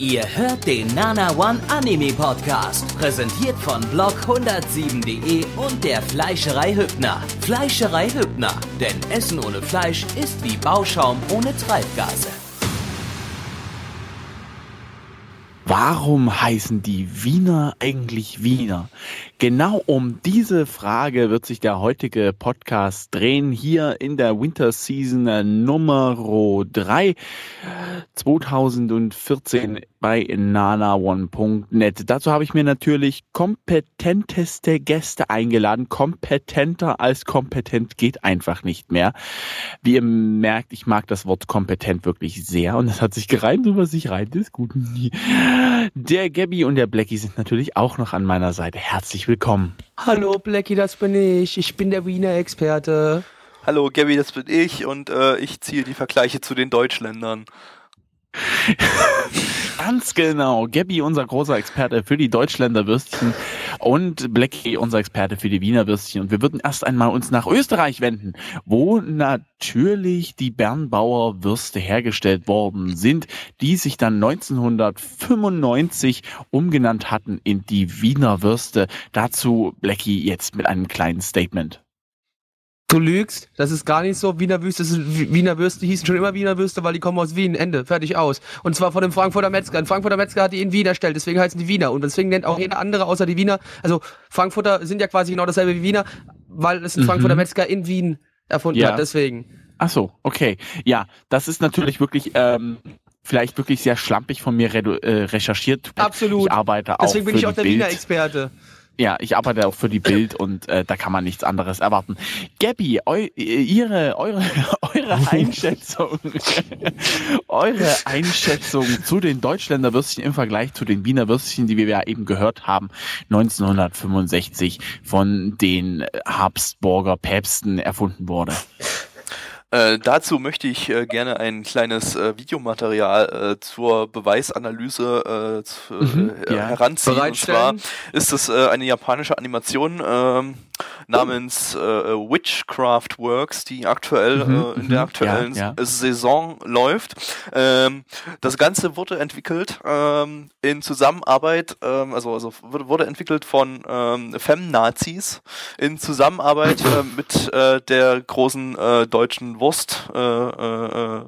Ihr hört den Nana One Anime Podcast, präsentiert von blog107.de und der Fleischerei Hübner. Fleischerei Hübner, denn Essen ohne Fleisch ist wie Bauschaum ohne Treibgase. Warum heißen die Wiener eigentlich Wiener? Genau um diese Frage wird sich der heutige Podcast drehen, hier in der Winter Season Nummer 3 2014 bei nanaone.net. Dazu habe ich mir natürlich kompetenteste Gäste eingeladen. Kompetenter als kompetent geht einfach nicht mehr. Wie ihr merkt, ich mag das Wort kompetent wirklich sehr und das hat sich gereimt, so was sich reimt, ist gut. Der Gabby und der Blackie sind natürlich auch noch an meiner Seite. Herzlich willkommen. Hallo Blackie, das bin ich. Ich bin der Wiener Experte. Hallo Gabby, das bin ich und äh, ich ziehe die Vergleiche zu den Deutschländern. Ganz genau. Gabby, unser großer Experte für die Deutschländer Würstchen und Blackie, unser Experte für die Wiener Würstchen. Und wir würden erst einmal uns nach Österreich wenden, wo natürlich die Bernbauer Würste hergestellt worden sind, die sich dann 1995 umgenannt hatten in die Wiener Würste. Dazu Blackie jetzt mit einem kleinen Statement. Du lügst, das ist gar nicht so. Wiener Würste, Wiener Würste hießen schon immer Wiener Würste, weil die kommen aus Wien. Ende, fertig aus. Und zwar von dem Frankfurter Metzger. Ein Frankfurter Metzger hat die in Wien erstellt, deswegen heißen die Wiener. Und deswegen nennt auch jeder andere außer die Wiener, also Frankfurter sind ja quasi genau dasselbe wie Wiener, weil es ein mhm. Frankfurter Metzger in Wien erfunden ja. hat, deswegen. Ach so, okay. Ja, das ist natürlich wirklich ähm, vielleicht wirklich sehr schlampig von mir äh, recherchiert. Absolut. Ich arbeite auch Deswegen bin ich auch der Bild. Wiener Experte. Ja, ich arbeite auch für die Bild und äh, da kann man nichts anderes erwarten. Gabby, eu, ihre, eure, eure Einschätzung, eure Einschätzung zu den Deutschländer Würstchen im Vergleich zu den Wiener Würstchen, die wir ja eben gehört haben, 1965 von den Habsburger Päpsten erfunden wurde. Äh, dazu möchte ich äh, gerne ein kleines äh, Videomaterial äh, zur Beweisanalyse äh, mhm, ja. heranziehen. Und zwar ist es eine japanische Animation. Ähm, namens äh, Witchcraft Works, die aktuell mhm, äh, in der mhm. aktuellen ja, ja. Saison läuft. Ähm, das Ganze wurde entwickelt ähm, in Zusammenarbeit, ähm, also, also wurde entwickelt von ähm, Fem-Nazis in Zusammenarbeit äh, mit äh, der großen äh, deutschen Wurst, äh, äh, äh,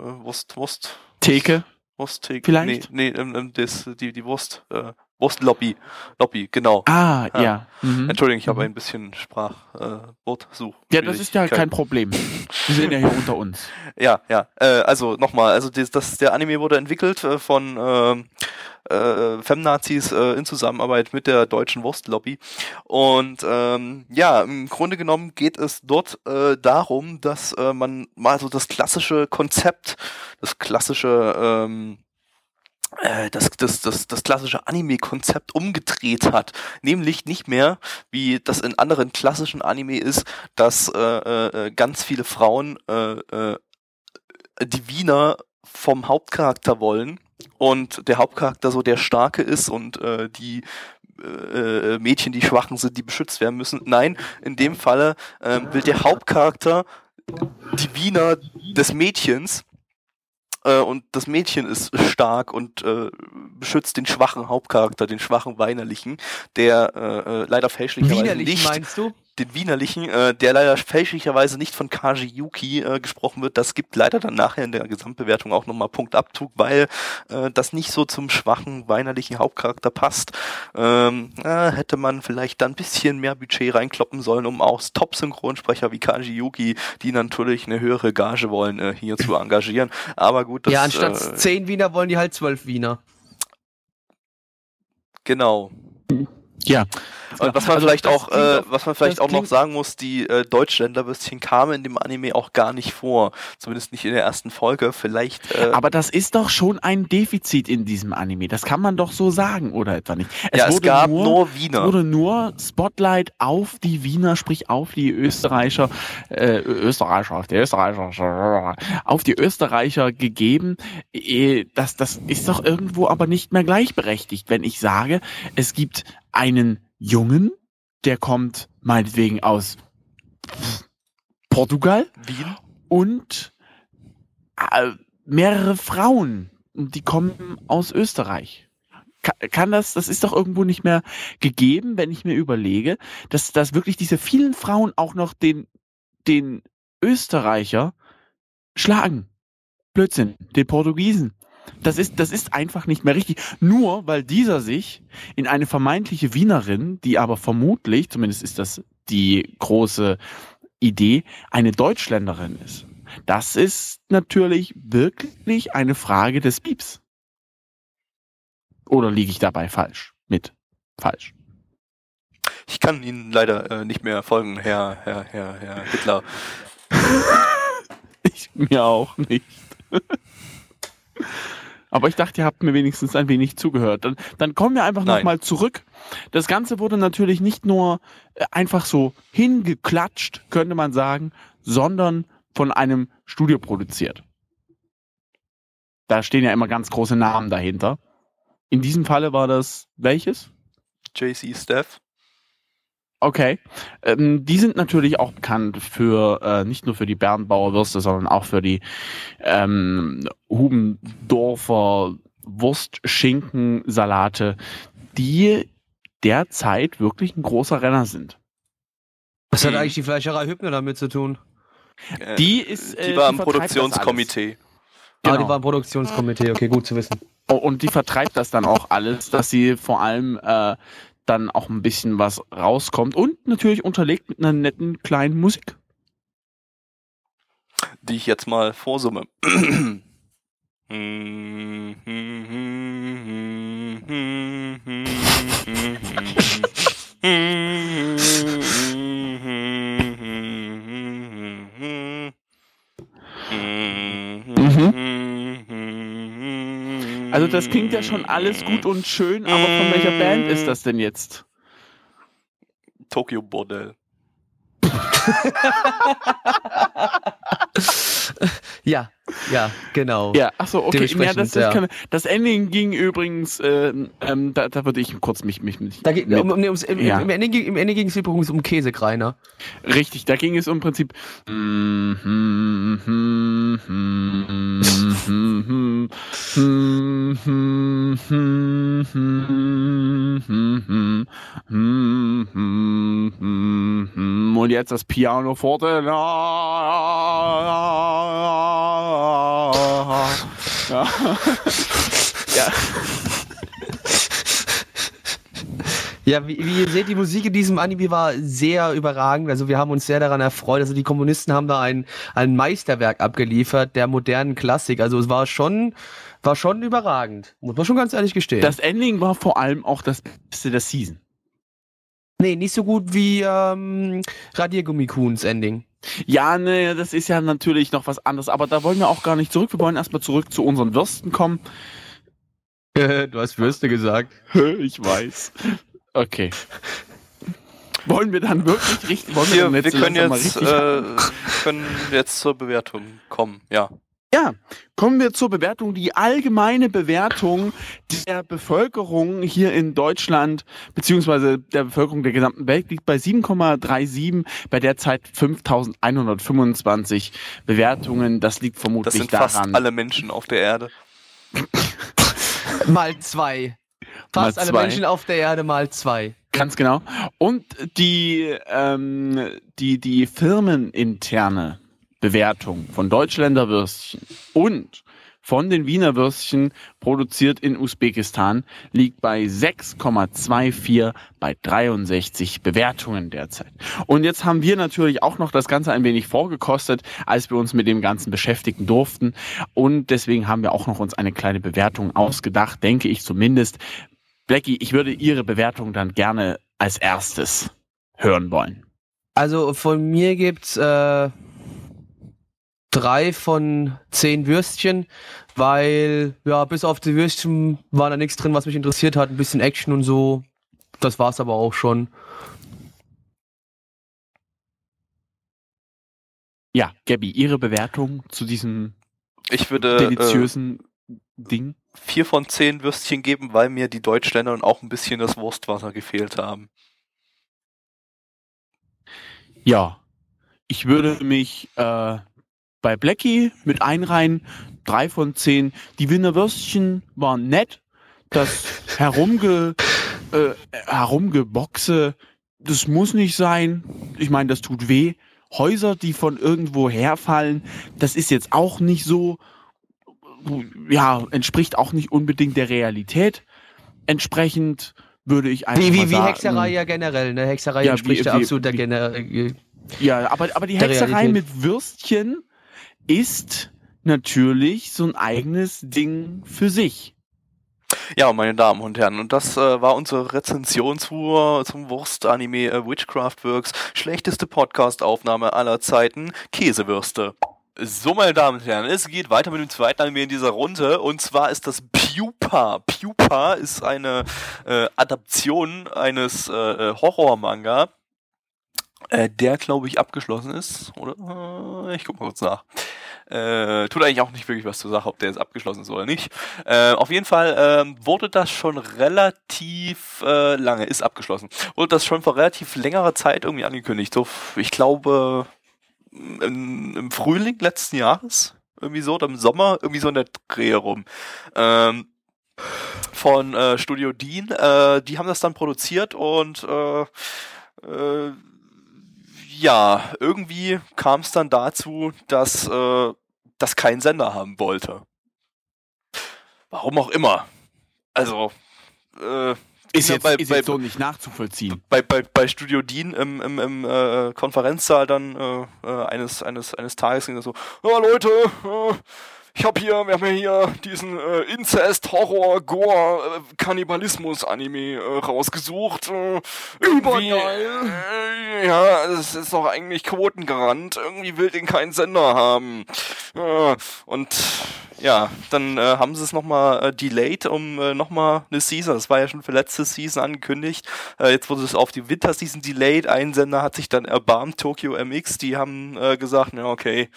Wurst, Wurst. Theke. Wursttheke. Vielleicht? Nee, nee das, die, die Wurst. Äh, Wurstlobby. Lobby, genau. Ah, ja. ja. Mhm. Entschuldigung, ich habe ein bisschen Sprachwortsuch. Äh, ja, das ist ja kein Problem. Wir sind ja hier unter uns. Ja, ja. Äh, also nochmal, also das, das, der Anime wurde entwickelt äh, von ähm, äh, Femnazis äh, in Zusammenarbeit mit der deutschen Wurstlobby. Und ähm, ja, im Grunde genommen geht es dort äh, darum, dass äh, man mal so das klassische Konzept, das klassische ähm, äh, das, das, das, das klassische Anime-Konzept umgedreht hat. Nämlich nicht mehr, wie das in anderen klassischen Anime ist, dass äh, äh, ganz viele Frauen äh, äh, die Wiener vom Hauptcharakter wollen und der Hauptcharakter so der Starke ist und äh, die äh, Mädchen, die Schwachen sind, die beschützt werden müssen. Nein, in dem Falle äh, will der Hauptcharakter die Wiener des Mädchens äh, und das Mädchen ist stark und äh, beschützt den schwachen Hauptcharakter, den schwachen Weinerlichen, der äh, äh leider fälschlicherweise Wienerlich, nicht meinst du? Den Wienerlichen, äh, der leider fälschlicherweise nicht von Kaji Yuki äh, gesprochen wird. Das gibt leider dann nachher in der Gesamtbewertung auch nochmal Punktabzug, weil äh, das nicht so zum schwachen, weinerlichen Hauptcharakter passt. Ähm, äh, hätte man vielleicht dann ein bisschen mehr Budget reinkloppen sollen, um auch Top-Synchronsprecher wie Kaji Yuki, die natürlich eine höhere Gage wollen, äh, hier zu engagieren. Aber gut, das, Ja, anstatt äh, zehn Wiener wollen die halt zwölf Wiener. Genau. Ja. Und was man also vielleicht auch, äh, was man vielleicht auch noch sagen muss, die äh, Deutschländerbürstchen kamen in dem Anime auch gar nicht vor. Zumindest nicht in der ersten Folge. Vielleicht. Äh Aber das ist doch schon ein Defizit in diesem Anime. Das kann man doch so sagen, oder etwa nicht? Es ja, es gab nur, nur Wiener. Es wurde nur Spotlight auf die Wiener, sprich auf die Österreicher, äh, Österreicher, auf die Österreicher, auf die Österreicher gegeben. Äh, das, das ist doch irgendwo aber nicht mehr gleichberechtigt, wenn ich sage, es gibt einen Jungen, der kommt meinetwegen aus Portugal. Wien. Und äh, mehrere Frauen, die kommen aus Österreich. Ka- Kann das, das ist doch irgendwo nicht mehr gegeben, wenn ich mir überlege, dass, dass wirklich diese vielen Frauen auch noch den, den Österreicher schlagen. Blödsinn, den Portugiesen. Das ist, das ist einfach nicht mehr richtig. Nur weil dieser sich in eine vermeintliche Wienerin, die aber vermutlich, zumindest ist das die große Idee, eine Deutschländerin ist. Das ist natürlich wirklich eine Frage des Pieps. Oder liege ich dabei falsch? Mit falsch. Ich kann Ihnen leider äh, nicht mehr folgen, Herr, Herr, Herr, Herr Hitler. Ich mir auch nicht. Aber ich dachte, ihr habt mir wenigstens ein wenig zugehört. Dann, dann kommen wir einfach nochmal zurück. Das Ganze wurde natürlich nicht nur äh, einfach so hingeklatscht, könnte man sagen, sondern von einem Studio produziert. Da stehen ja immer ganz große Namen dahinter. In diesem Falle war das welches? JC Steph. Okay. Ähm, die sind natürlich auch bekannt für äh, nicht nur für die Bernbauer Würste, sondern auch für die ähm, Hubendorfer Wurst-Schinken-Salate, die derzeit wirklich ein großer Renner sind. Was hat eigentlich die Fleischerei Hübner damit zu tun? Äh, Die ist, die äh, war im das Produktionskomitee. Ah, Genau. die war im Produktionskomitee, okay, gut zu wissen. Oh, und die vertreibt das dann auch alles, dass sie vor allem äh, dann auch ein bisschen was rauskommt und natürlich unterlegt mit einer netten kleinen Musik. die ich jetzt mal vorsumme. Also das klingt ja schon alles gut und schön, aber von welcher Band ist das denn jetzt? Tokyo Bordell. Ja, ja, genau. Ja, ach so, okay. Ja, das, das, ja. kann, das Ending ging übrigens, ähm, ähm, da, da würde ich kurz mich, mich, mich Da mit- um, um, ums, im, Ja. im, Ende, ging- Im Ende ging es übrigens um Käsekreiner. Richtig, da ging es um Prinzip. Und jetzt das Piano forte. Ja. ja. Ja, wie, wie ihr seht, die Musik in diesem Anime war sehr überragend. Also wir haben uns sehr daran erfreut. Also die Kommunisten haben da ein, ein Meisterwerk abgeliefert, der modernen Klassik. Also es war schon, war schon überragend. Muss man schon ganz ehrlich gestehen. Das Ending war vor allem auch das Beste der Season. nee, nicht so gut wie ähm, Radiergummi-Kuhns Ending. Ja, ne, das ist ja natürlich noch was anderes, aber da wollen wir auch gar nicht zurück. Wir wollen erstmal zurück zu unseren Würsten kommen. du hast Würste gesagt. ich weiß. Okay. Wollen wir dann wirklich richtig, wollen Wir, wir können jetzt, richtig äh, können jetzt zur Bewertung kommen. Ja. Ja, kommen wir zur Bewertung. Die allgemeine Bewertung der Bevölkerung hier in Deutschland, beziehungsweise der Bevölkerung der gesamten Welt, liegt bei 7,37, bei derzeit 5125 Bewertungen. Das liegt Das vermutlich sind daran. fast alle Menschen auf der Erde. Mal zwei. Fast Mal alle zwei. Menschen auf der Erde mal zwei. Ganz genau. Und die, ähm, die, die firmeninterne Bewertung von Deutschländer Würstchen und von den Wiener Würstchen produziert in Usbekistan liegt bei 6,24 bei 63 Bewertungen derzeit. Und jetzt haben wir natürlich auch noch das Ganze ein wenig vorgekostet, als wir uns mit dem Ganzen beschäftigen durften. Und deswegen haben wir auch noch uns eine kleine Bewertung ausgedacht, denke ich zumindest. Blackie, ich würde Ihre Bewertung dann gerne als erstes hören wollen. Also von mir gibt's äh, drei von zehn Würstchen, weil ja bis auf die Würstchen war da nichts drin, was mich interessiert hat. Ein bisschen Action und so. Das war's aber auch schon. Ja, Gabby, Ihre Bewertung zu diesem Ich würde äh, deliziösen Ding? vier von zehn Würstchen geben, weil mir die Deutschländer und auch ein bisschen das Wurstwasser gefehlt haben. Ja, ich würde mich äh, bei Blackie mit einreihen. drei von zehn. Die Wiener Würstchen waren nett. Das Herumge, äh, Herumgeboxe, das muss nicht sein. Ich meine, das tut weh. Häuser, die von irgendwo herfallen, das ist jetzt auch nicht so, ja, entspricht auch nicht unbedingt der Realität. Entsprechend würde ich einfach Wie, mal wie, wie sagen, Hexerei ja generell, ne? Hexerei Ja, entspricht wie- ja wie- absolut der wie- generell. Ja, aber, aber die Hexerei Realität. mit Würstchen ist natürlich so ein eigenes Ding für sich. Ja, meine Damen und Herren, und das äh, war unsere Rezension zur, zum Wurst-Anime äh, Witchcraft Works. Schlechteste Podcast-Aufnahme aller Zeiten, Käsewürste. So, meine Damen und Herren, es geht weiter mit dem zweiten Anime in dieser Runde, und zwar ist das Pupa. Pupa ist eine äh, Adaption eines äh, äh, Horror-Manga, äh, der, glaube ich, abgeschlossen ist, oder? Äh, Ich guck mal kurz nach. Äh, tut eigentlich auch nicht wirklich was zur Sache, ob der jetzt abgeschlossen ist oder nicht. Äh, auf jeden Fall ähm, wurde das schon relativ äh, lange, ist abgeschlossen, wurde das schon vor relativ längerer Zeit irgendwie angekündigt. So, ich glaube, im, im Frühling letzten Jahres, irgendwie so, oder im Sommer, irgendwie so in der Dreh rum. Ähm, von äh, Studio Dean. Äh, die haben das dann produziert und äh, äh, ja, irgendwie kam es dann dazu, dass äh, das kein Sender haben wollte. Warum auch immer. Also, äh, Ist, ja jetzt, bei- ist bei- jetzt so nicht nachzuvollziehen. bei, bei, bei Studio Dean im, im, im äh, Konferenzsaal dann äh, äh, eines, eines, eines Tages ging das so, ja Leute, äh, ich hab hier, wir haben ja hier diesen äh, Incest, Horror, Gore, äh, Kannibalismus-Anime äh, rausgesucht. Äh, irgendwie, äh, ja, das ist doch eigentlich Quotengarant. Irgendwie will den kein Sender haben. Äh, und ja, dann äh, haben sie es nochmal äh, delayed um äh, nochmal eine Season. Das war ja schon für letzte Season angekündigt. Äh, jetzt wurde es auf die Winterseason delayed. Ein Sender hat sich dann erbarmt, Tokyo MX. Die haben äh, gesagt, ja okay,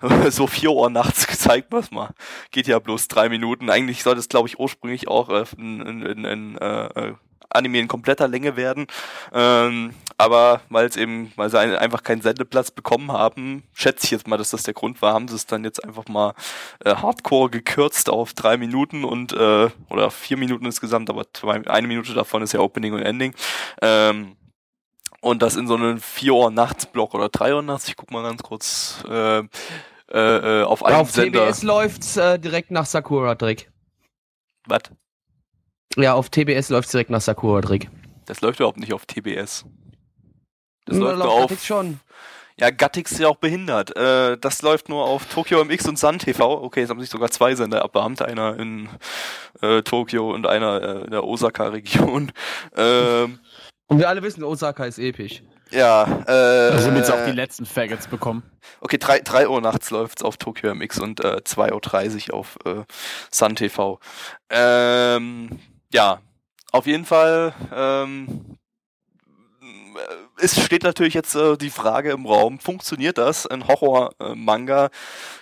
so 4 Uhr nachts gezeigt, was mal. Geht ja bloß drei Minuten. Eigentlich sollte es, glaube ich, ursprünglich auch äh, in, in, in, äh, äh, Anime in kompletter Länge werden. Ähm, aber weil es eben, weil sie ein, einfach keinen Sendeplatz bekommen haben, schätze ich jetzt mal, dass das der Grund war, haben sie es dann jetzt einfach mal äh, hardcore gekürzt auf drei Minuten und äh, oder vier Minuten insgesamt, aber zwei, eine Minute davon ist ja Opening und Ending. Ähm, und das in so einem 4 Uhr nachts Block oder 3 Uhr nachts, ich guck mal ganz kurz äh, äh, äh, auf einem Auf Sender. TBS läuft's äh, direkt nach Sakura Trick. Was? Ja, auf TBS läuft's direkt nach Sakura Trick. Das läuft überhaupt nicht auf TBS. Das Hm, läuft läuft auf. Netflix schon. Ja, Gattix ist ja auch behindert. Äh, das läuft nur auf Tokyo MX und Sun TV. Okay, jetzt haben sich sogar zwei Sender abbeammt. Einer in äh, Tokio und einer in der Osaka-Region. Ähm, Und wir alle wissen, Osaka ist episch. ja, äh, sind wir jetzt auch die letzten Faggots bekommen. Okay, 3, drei Uhr nachts läuft's auf Tokyo MX und äh, 2.30 Uhr auf äh, Sun TV. Ähm, ja, auf jeden Fall ähm, es steht natürlich jetzt äh, die Frage im Raum, funktioniert das? Ein Horror-Manga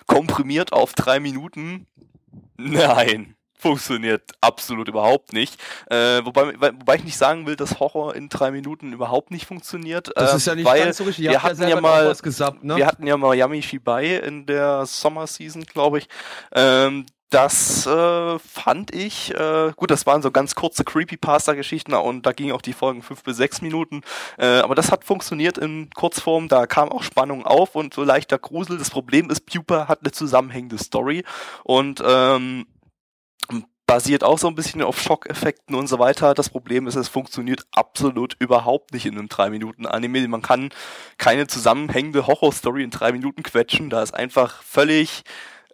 komprimiert auf drei Minuten? Nein. Funktioniert absolut überhaupt nicht. Äh, wobei, wobei ich nicht sagen will, dass Horror in drei Minuten überhaupt nicht funktioniert. Das ist ja nicht weil ganz so richtig. wir Ihr hatten ja selber mal- gesappt, ne? wir hatten ja Miami Shibai in der Sommerseason, glaube ich. Ähm, das äh, fand ich, äh, gut, das waren so ganz kurze Creepypasta-Geschichten und da gingen auch die Folgen fünf bis sechs Minuten. Äh, aber das hat funktioniert in Kurzform, da kam auch Spannung auf und so leichter Grusel. Das Problem ist, Pupa hat eine zusammenhängende Story und ähm, basiert auch so ein bisschen auf Schockeffekten und so weiter. Das Problem ist, es funktioniert absolut überhaupt nicht in einem 3-Minuten-Anime. Man kann keine zusammenhängende Horrorstory in drei Minuten quetschen. Da ist einfach völlig,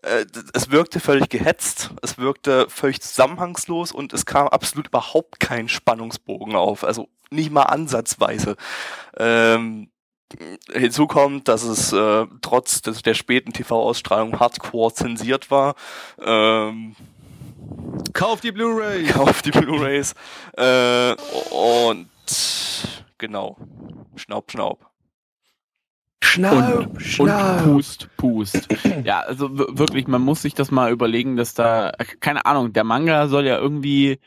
äh, es wirkte völlig gehetzt, es wirkte völlig zusammenhangslos und es kam absolut überhaupt kein Spannungsbogen auf. Also nicht mal ansatzweise. Ähm, Hinzu kommt, dass es äh, trotz des, der späten TV-Ausstrahlung hardcore zensiert war. Ähm, Kauf die Blu-ray! Kauf die Blu-Rays. Äh, und genau. Schnaub, schnaub. Schnaub, Und, schnaub. und Pust, Pust. Ja, also wirklich, man muss sich das mal überlegen, dass da, keine Ahnung, der Manga soll ja irgendwie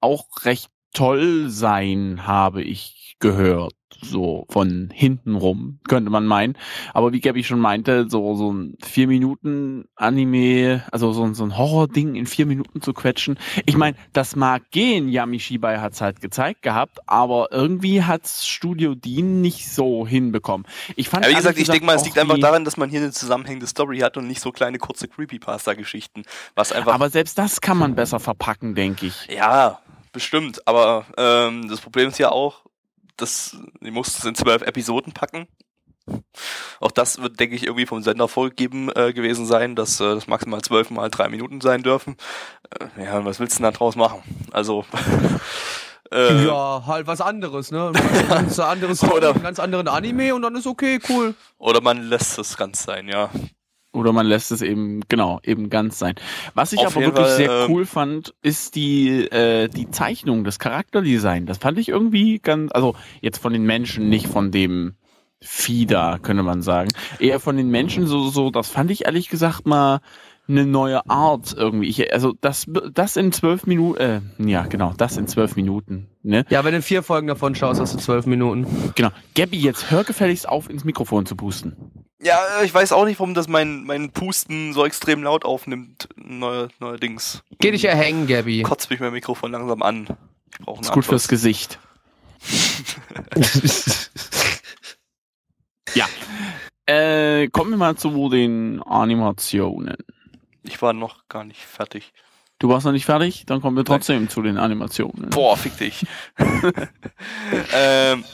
auch recht toll sein, habe ich gehört. So von hinten rum, könnte man meinen. Aber wie Gabby schon meinte, so, so ein vier Minuten Anime, also so, so ein Horror-Ding in vier Minuten zu quetschen. Ich meine, das mag gehen, Yami Shibai hat's halt gezeigt gehabt, aber irgendwie hat's Studio Dean nicht so hinbekommen. Ich fand Ja, wie ehrlich gesagt, ich denke mal, es liegt einfach daran, dass man hier eine zusammenhängende Story hat und nicht so kleine kurze Creepypasta-Geschichten. Was einfach. Aber selbst das kann man besser verpacken, denke ich. ja, bestimmt. Aber ähm, das Problem ist ja auch, dass die mussten es in zwölf Episoden packen. Auch das wird, denke ich, irgendwie vom Sender vorgegeben äh, gewesen sein, dass äh, das maximal zwölf mal drei Minuten sein dürfen. Äh, ja, was willst du denn da draus machen? Also äh, Ja, halt was anderes, ne? Ein ganz anderes Oder- einen ganz anderen Anime und dann ist okay, cool. oder man lässt es ganz sein, ja. Oder man lässt es eben, genau, eben ganz sein. Was ich Auf aber wirklich Fall, sehr ähm, cool fand, ist die, äh, die Zeichnung, das Charakterdesign. Das fand ich irgendwie ganz, also jetzt von den Menschen, nicht von dem Vieh da, könnte man sagen. Eher von den Menschen so, so, das fand ich ehrlich gesagt mal eine neue Art irgendwie. Ich, also das, das in zwölf Minuten, äh, ja genau, das in zwölf Minuten, ne? Ja, wenn du vier Folgen davon schaust, hast du zwölf Minuten. Genau. Gabby, jetzt hör gefälligst auf, ins Mikrofon zu pusten. Ja, äh, ich weiß auch nicht, warum das mein, mein Pusten so extrem laut aufnimmt, neu, neuerdings. Geh dich erhängen, Gabby. Kotzt mich mein Mikrofon langsam an. Ich brauche Ist gut fürs Anschluss. Gesicht. Ja. Äh, kommen wir mal zu den Animationen. Ich war noch gar nicht fertig. Du warst noch nicht fertig? Dann kommen wir trotzdem zu den Animationen. Boah, fick dich. ähm,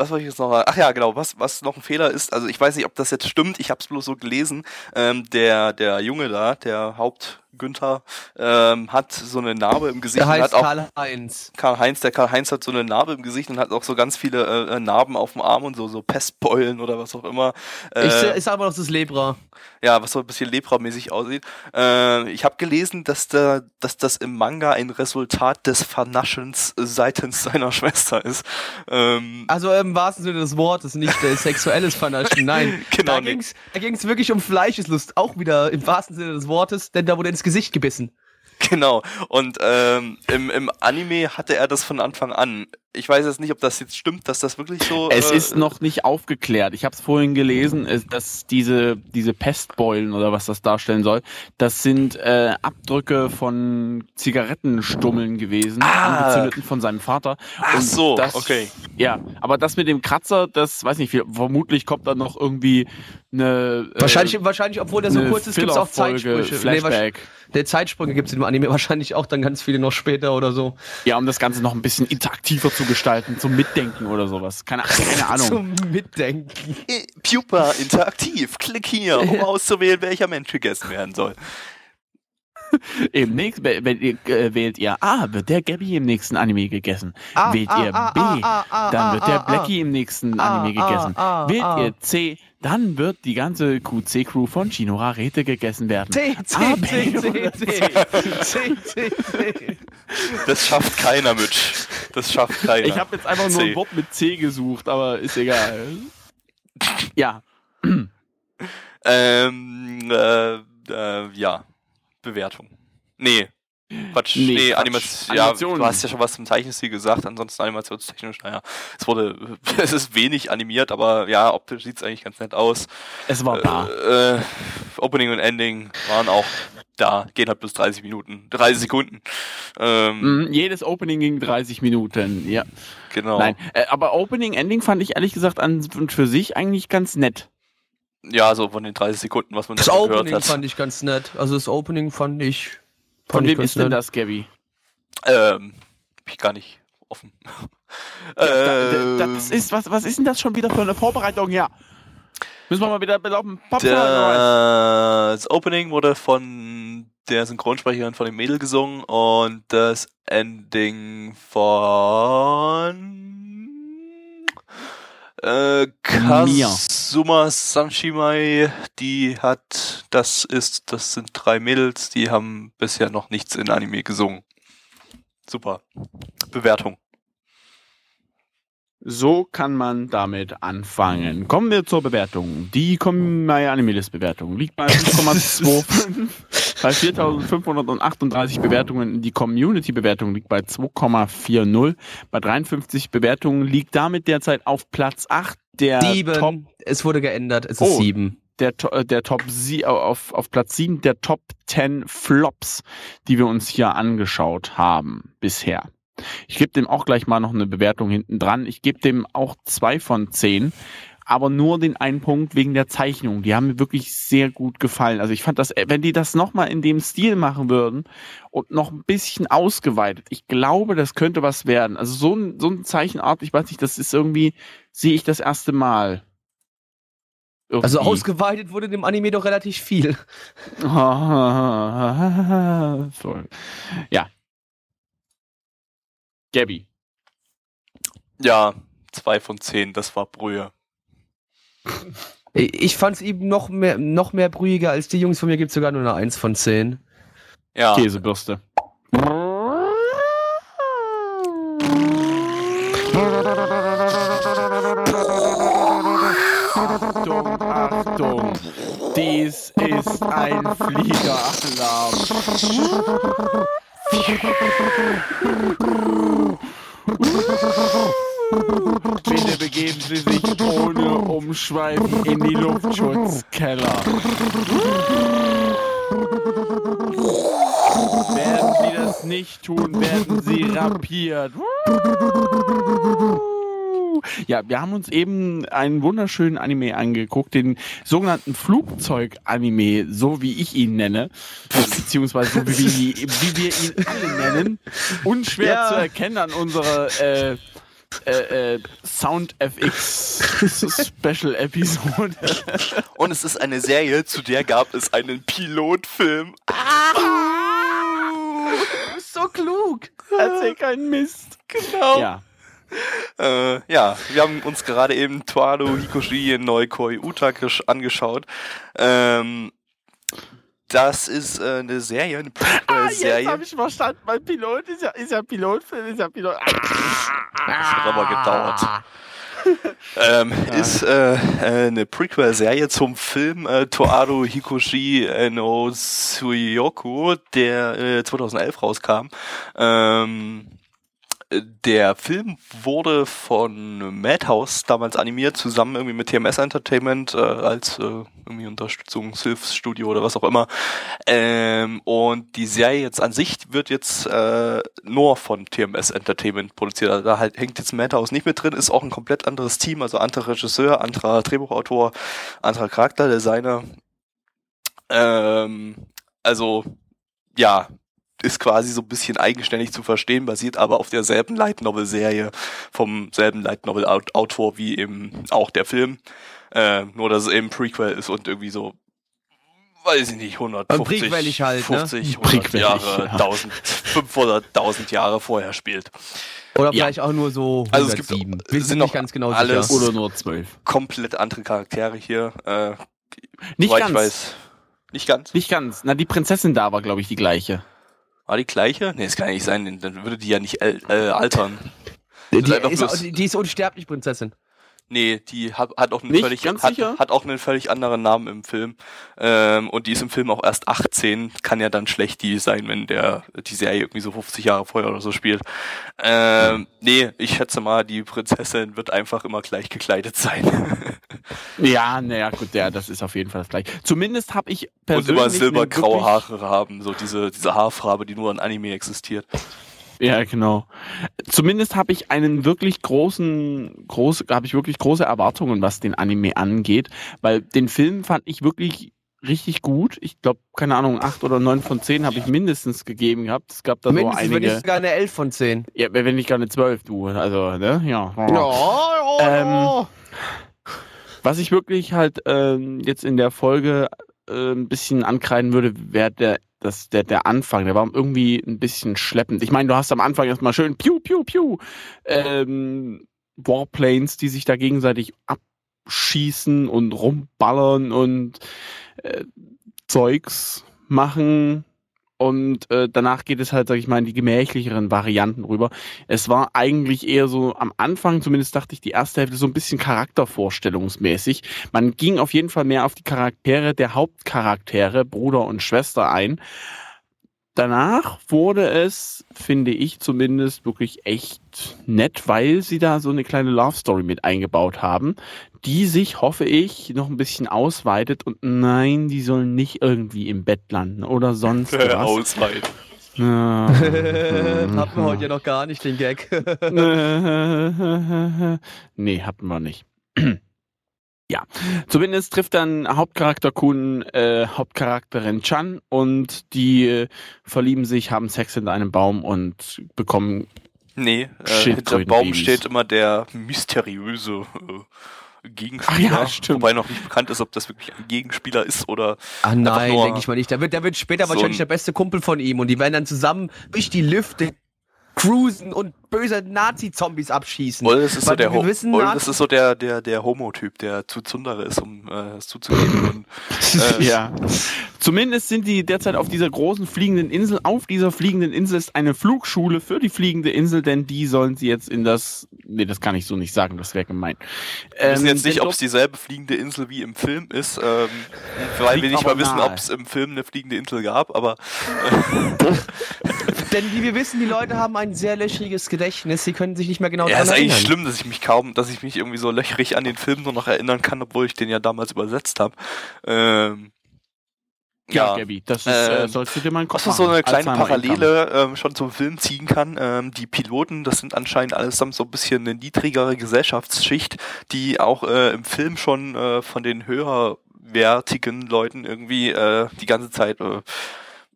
was wollte ich jetzt noch sagen? Ach ja, genau, was, was noch ein Fehler ist, also ich weiß nicht, ob das jetzt stimmt, ich habe es bloß so gelesen, ähm, der, der Junge da, der Haupt Günther, ähm, hat so eine Narbe im Gesicht Der und heißt hat auch Karl-Heinz. Karl-Heinz, der Karl-Heinz hat so eine Narbe im Gesicht und hat auch so ganz viele äh, Narben auf dem Arm und so, so Pestbeulen oder was auch immer. Äh, Ich, ich sag mal, das ist Lebra. ja, was so ein bisschen Lepra-mäßig aussieht. Äh, ich habe gelesen, dass, der, dass das im Manga ein Resultat des Vernaschens seitens seiner Schwester ist. Ähm, Also im wahrsten Sinne des Wortes, nicht äh, sexuelles Vernaschen, nein. Genau, da da ging's wirklich um Fleischeslust, auch wieder im wahrsten Sinne des Wortes, denn da wurde ins Gesicht gebissen. Genau. Und ähm, im, im Anime hatte er das von Anfang an. Ich weiß jetzt nicht, ob das jetzt stimmt, dass das wirklich so. Es äh, ist noch nicht aufgeklärt. Ich habe es vorhin gelesen, ist, dass diese, diese Pestbeulen oder was das darstellen soll, das sind äh, Abdrücke von Zigarettenstummeln gewesen, Ah. angezündeten von seinem Vater. Ach Und so, das, okay. Ja, aber das mit dem Kratzer, das weiß nicht, vermutlich kommt da noch irgendwie eine äh, Wahrscheinlich, wahrscheinlich, obwohl der so kurz ist, gibt's auch Filler-Folge, Zeitsprüche. Nee, Flashback. Der Zeitsprünge gibt's im Anime wahrscheinlich auch dann ganz viele noch später oder so. ja, um das Ganze noch ein bisschen interaktiver zu gestalten, zum Mitdenken oder sowas. Keine, keine Ahnung. Zum Mitdenken. Äh, Pupa interaktiv. Klick hier, um auszuwählen, welcher Mensch gegessen werden soll. Im nächsten, wenn ihr, äh, wählt ihr A, wird der Gabby im nächsten Anime gegessen. Ah, wählt ah, ihr ah, B, ah, ah, ah, dann wird der ah, Blackie im nächsten ah, Anime gegessen. ah, wählt ah. ihr C, dann wird die ganze QC-Crew von Chino Rarete gegessen werden. C, A, C, B C, C, C, C, C, C. Das schafft keiner, Mitch. Das schafft keiner. Ich habe jetzt einfach nur C. ein Wort mit C gesucht, aber ist egal. Ja, Ähm, äh, äh, ja. Bewertung. Nee. Quatsch, Nee, nee. Animation. Ja, du hast ja schon was zum Zeichenstil gesagt, ansonsten animationstechnisch, naja, es wurde, es ist wenig animiert, aber ja, optisch sieht's eigentlich ganz nett aus. es war da. Äh, äh, Opening und Ending waren auch da, gehen halt bis 30 Minuten, 30 Sekunden. Ähm, Mhm, jedes Opening ging 30 Minuten, ja. Genau. Nein, äh, aber Opening, Ending fand ich ehrlich gesagt an und für sich eigentlich ganz nett. Ja, so von den 30 Sekunden, was man Das da Opening hat. fand ich ganz nett. Also das Opening fand ich. Von fand ich wem ist denn nett. das, Gabby? Ähm, hab ich gar nicht offen. Ja, Ähm, da, das ist, was, was ist denn das schon wieder für eine Vorbereitung? Ja. Müssen wir mal wieder belaufen. Das Opening wurde von der Synchronsprecherin von dem Mädel gesungen und das Ending von äh, Kazuma Sanshimai, die hat, das ist, das sind drei Mädels, die haben bisher noch nichts in Anime gesungen. Super. Bewertung. So kann man damit anfangen. Kommen wir zur Bewertung. Die My Anime List Bewertung liegt bei 5,25. bei 4538 Bewertungen. Die Community Bewertung liegt bei 2,40. Bei 53 Bewertungen liegt damit derzeit auf Platz 8 der Sieben. Top Es wurde geändert. Es ist Oh. sieben. der, To- äh, der Top sie auf, auf Platz 7 der Top 10 Flops, die wir uns hier angeschaut haben bisher. Ich gebe dem auch gleich mal noch eine Bewertung hinten dran. Ich gebe dem auch zwei von zehn, aber nur den einen Punkt wegen der Zeichnung. Die haben mir wirklich sehr gut gefallen. Also ich fand das, äh, wenn die das nochmal in dem Stil machen würden und noch ein bisschen ausgeweitet, ich glaube, das könnte was werden. Also so ein, so ein Zeichenart, ich weiß nicht, das ist irgendwie, sehe ich das erste Mal. Also Irgendwie. ausgeweitet wurde dem Anime doch relativ viel. Ja. Gabby. Ja, zwei von zehn, das war Brühe. Ich fand's eben noch mehr, noch mehr brühiger als die Jungs. Von mir gibt's sogar nur eine 1 von 10. Ja, Käsebürste. Achtung, Achtung. Dies ist ein Fliegeralarm. Bitte begeben Sie sich ohne Umschweifen in die Luftschutzkeller. Werden Sie das nicht tun, werden Sie rapiert. Ja, wir haben uns eben einen wunderschönen Anime angeguckt, den sogenannten Flugzeug-Anime, so wie ich ihn nenne, beziehungsweise so wie, wie, wie wir ihn alle nennen. Unschwer Ja. zu erkennen an unserer äh, äh, äh, Sound FX Special Episode. und es ist eine Serie, zu der gab es einen Pilotfilm. Bist so klug. Erzähl keinen Mist. Genau. Ja. Äh, ja, wir haben uns gerade eben Toado Hikoshi Noikoi Utakish angeschaut. Ähm, das ist äh, eine Serie, eine Ah, jetzt Serie. habe ich verstanden. Mein Pilot ist ja, ist ja Pilotfilm, ist ja Pilot. Das hat aber gedauert. Ähm, Ist äh, äh, eine Prequel-Serie zum Film äh, Toado Hikoshi no Suyoku, der äh, 2011 rauskam. Ähm, äh, der Film wurde von Madhouse damals animiert, zusammen irgendwie mit TMS Entertainment äh, als äh, irgendwie Unterstützungshilfsstudio oder was auch immer. Ähm, und die Serie jetzt an sich wird jetzt äh, nur von TMS Entertainment produziert. Also da halt hängt jetzt Madhouse nicht mit drin, ist auch ein komplett anderes Team, also anderer Regisseur, anderer Drehbuchautor, anderer Charakterdesigner. Ähm, also ja, ist quasi so ein bisschen eigenständig zu verstehen, basiert aber auf derselben Light Novel Serie vom selben Light Novel Aut- Autor wie eben auch der Film. Äh, nur dass es eben Prequel ist und irgendwie so weiß ich nicht, 150, prequelig halt, ne? 50, 100 Prequelig, Jahre, ja. 1000, 500, 1000 Jahre vorher spielt. Oder Ja. vielleicht auch nur so Also es gibt- 107. Wir sind sind noch nicht ganz genau alles- sicher. Oder nur zwölf. Komplett andere Charaktere hier. Äh, Nicht ganz. ich weiß. Nicht ganz. Nicht ganz. Na, die Prinzessin da war, glaube ich, die gleiche. War die gleiche? Nee, das kann ja nicht sein, dann würde die ja nicht äl- äh, altern. Die, einfach ist, die ist unsterblich, Prinzessin. Nee, die hat, hat auch einen Nicht völlig hat, hat auch einen völlig anderen Namen im Film. Ähm, und die ist im Film auch erst 18, kann ja dann schlecht die sein, wenn der die Serie irgendwie so 50 Jahre vorher oder so spielt. Ähm, nee, ich schätze mal, die Prinzessin wird einfach immer gleich gekleidet sein. Ja, naja, gut, ja, das ist auf jeden Fall das gleiche. Zumindest habe ich und persönlich... immer einen silbergraue Haare haben, so diese, diese Haarfarbe, die nur in Anime existiert. Ja, genau. Zumindest habe ich einen wirklich großen, groß, habe ich wirklich große Erwartungen, was den Anime angeht, weil den Film fand ich wirklich richtig gut. Ich glaube, keine Ahnung, acht oder neun von zehn habe ich mindestens gegeben gehabt. Es gab da so Mindestens, wenn nicht einige, sogar eine 11 von 10. ja, wenn nicht gar eine zwölf, du, also, ne, ja. Ja, Ähm, Was ich wirklich halt ähm, jetzt in der Folge äh, ein bisschen ankreiden würde, wäre der, das, der, der Anfang. Der war irgendwie ein bisschen schleppend. Ich meine, du hast am Anfang erstmal schön Piu, Piu, Piu. Ähm, Warplanes, die sich da gegenseitig abschießen und rumballern und äh, Zeugs machen. Und äh, danach geht es halt, sag ich mal, in die gemächlicheren Varianten rüber. Es war eigentlich eher so am Anfang, zumindest dachte ich, die erste Hälfte so ein bisschen charaktervorstellungsmäßig. Man ging auf jeden Fall mehr auf die Charaktere der Hauptcharaktere, Bruder und Schwester ein. Danach wurde es, finde ich zumindest, wirklich echt nett, weil sie da so eine kleine Love Story mit eingebaut haben, die sich, hoffe ich, noch ein bisschen ausweitet und nein, die sollen nicht irgendwie im Bett landen oder sonst was. Ausweit. Ja. Hatten wir heute ja noch gar nicht den Gag. nee, hatten wir nicht. Ja, zumindest trifft dann Hauptcharakter Kun äh, Hauptcharakterin Chan und die äh, verlieben sich, haben Sex in einem Baum und bekommen Nee, äh, hinter Baum Babys. steht immer der mysteriöse äh, Gegenspieler. Ach ja, stimmt. Wobei noch nicht bekannt ist, ob das wirklich ein Gegenspieler ist oder Ah nein, denke ich mal nicht. Der wird, der wird später so wahrscheinlich ein- der beste Kumpel von ihm und die werden dann zusammen durch die Lüfte cruisen und böse Nazi-Zombies abschießen. Oder es ist so der, Ho das ist so der, der, der Homo-Typ, der zu Zundere ist, um äh, es zuzugeben. Und, äh, Ja. Zumindest sind die derzeit auf dieser großen fliegenden Insel. Auf dieser fliegenden Insel ist eine Flugschule für die fliegende Insel, denn die sollen sie jetzt in das. Nee, das kann ich so nicht sagen, das wäre gemein. Wir wissen Ähm, jetzt nicht, ob es dieselbe fliegende Insel wie im Film ist, ähm, weil wir nicht mal wissen, ob es im Film eine fliegende Insel gab, aber Denn wie wir wissen, die Leute haben ein sehr löchriges Gedächtnis. Sie können sich nicht mehr genau ja, daran ist eigentlich erinnern. schlimm, dass ich mich kaum, dass ich mich irgendwie so löchrig an den Film nur noch erinnern kann, obwohl ich den ja damals übersetzt habe. Ähm, Ja, Gabby, das ist, äh, Ähm, sollst du dir mal einen Kopf Was so eine kleine. Parallele ähm, schon zum Film ziehen kann, ähm, die Piloten, das sind anscheinend allesamt so ein bisschen eine niedrigere Gesellschaftsschicht, die auch äh, im Film schon äh, von den höherwertigen Leuten irgendwie äh, die ganze Zeit äh,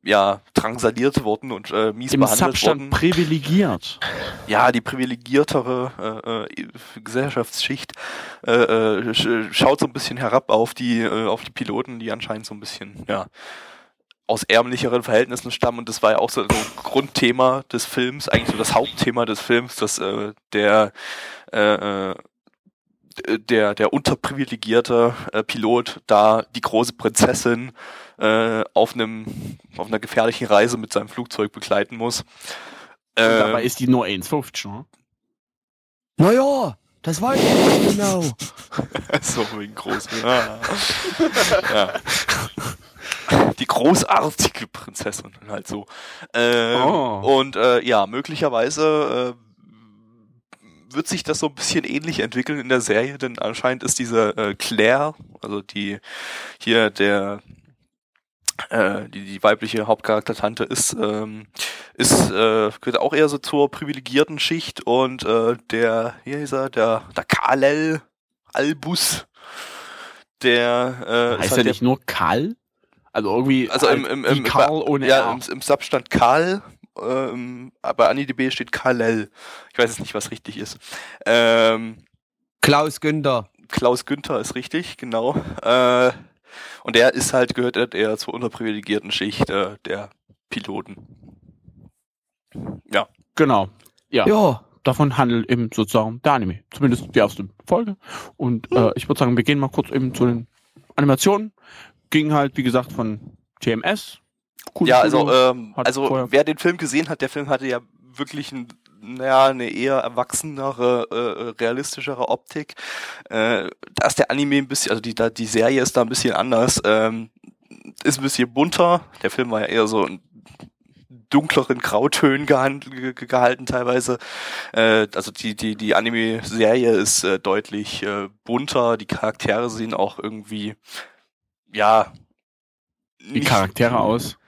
ja drangsaliert wurden und äh, mies Im behandelt Substand wurden. privilegiert. Ja, die privilegiertere äh, äh, Gesellschaftsschicht äh, äh, sch schaut so ein bisschen herab auf die äh, auf die Piloten, die anscheinend so ein bisschen ja aus ärmlicheren Verhältnissen stammen und das war ja auch so ein Grundthema des Films, eigentlich so das Hauptthema des Films, dass äh, der äh, äh, der der unterprivilegierte äh, Pilot da die große Prinzessin äh, auf einem auf einer gefährlichen Reise mit seinem Flugzeug begleiten muss. Ähm, dabei ist die nur 1,50, ne? Naja, das weiß ich nicht genau. So wegen groß. Ja. ja. Die großartige Prinzessin halt so. Ähm, Oh. Und äh, ja, möglicherweise äh, wird sich das so ein bisschen ähnlich entwickeln in der Serie, denn anscheinend ist diese äh, Claire, also die hier der äh, die, die weibliche Hauptcharaktertante ist, ähm, ist äh, gehört auch eher so zur privilegierten Schicht und äh, der, hier ist er, der, der Kalel Albus, der äh, Heißt halt er der- nicht nur Karl? Also irgendwie also im, halt im, wie im, Karl ohne ja, im, im Sub stand Karl, ähm, bei AniDB steht Kalel. Ich weiß jetzt nicht, was richtig ist. Ähm, Klaus Günther. Klaus Günther ist richtig, genau. Äh, und der ist halt, gehört halt eher zur unterprivilegierten Schicht äh, der Piloten. Ja. Genau. Ja. Ja. Davon handelt eben sozusagen der Anime. Zumindest die erste Folge. Und äh, ich würde sagen, wir gehen mal kurz eben zu den Animationen. Ging halt, wie gesagt, von TMS. Cool ja, also, ähm, also vorher- wer den Film gesehen hat, der Film hatte ja wirklich ein, naja, eine eher erwachsenere, äh, realistischere Optik. Äh, da ist der Anime ein bisschen, also die, da, die Serie ist da ein bisschen anders. Ähm, ist ein bisschen bunter. Der Film war ja eher so in dunkleren Grautönen gehand, ge, ge- gehalten teilweise. Äh, also die, die, die Anime-Serie ist äh, deutlich äh, bunter. Die Charaktere sehen auch irgendwie, ja, die Charaktere aus.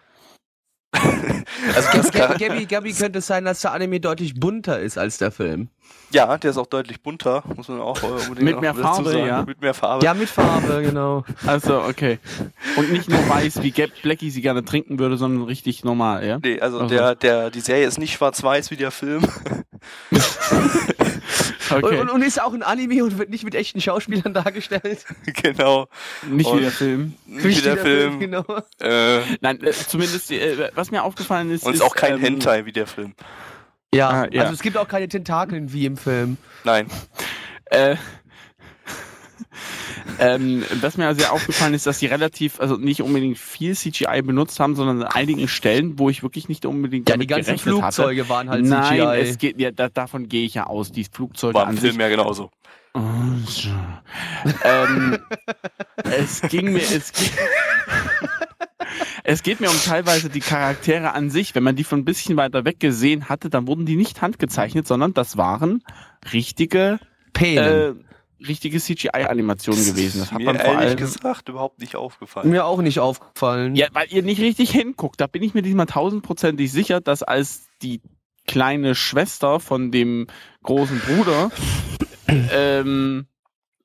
Also das Gabby, Gabby, Gabby könnte es sein, dass der Anime deutlich bunter ist als der Film. Ja, der ist auch deutlich bunter, muss man auch äh, unbedingt Mit mehr Farbe, sagen. ja. Mit mehr Farbe. Ja, mit Farbe, genau. Also, okay. Und nicht nur weiß, wie Gab Blackie sie gerne trinken würde, sondern richtig normal, ja? Nee, also Also. der, der, die Serie ist nicht schwarz-weiß wie der Film. Okay. Und, und, ist auch ein Anime und wird nicht mit echten Schauspielern dargestellt. genau. nicht wie und- der Film. Nicht wie der Film. Genau. Äh, Nein, äh, zumindest, äh, was mir aufgefallen ist. und ist ist auch kein ähm, Hentai wie der Film. Ja, Ah, ja. also es gibt auch keine Tentakeln wie im Film. Nein. Äh, ähm, was mir sehr aufgefallen ist, dass sie relativ, also nicht unbedingt viel CGI benutzt haben, sondern an einigen Stellen, wo ich wirklich nicht unbedingt Ja, damit die ganzen gerechnet Flugzeuge hatte. waren halt Nein, CGI. es geht, ja, da, davon gehe ich ja aus. Die Flugzeuge War im an Film ja genauso. Oh, ähm, es ging mir, es ging, es geht mir um teilweise die Charaktere an sich. Wenn man die von ein bisschen weiter weg gesehen hatte, dann wurden die nicht handgezeichnet, sondern das waren richtige, Penen. äh, richtige CGI-Animationen gewesen. Das hat mir man vor ehrlich allem. gesagt überhaupt nicht aufgefallen. Mir auch nicht aufgefallen. Ja, weil ihr nicht richtig hinguckt. Da bin ich mir diesmal tausendprozentig sicher, dass als die kleine Schwester von dem großen Bruder ähm,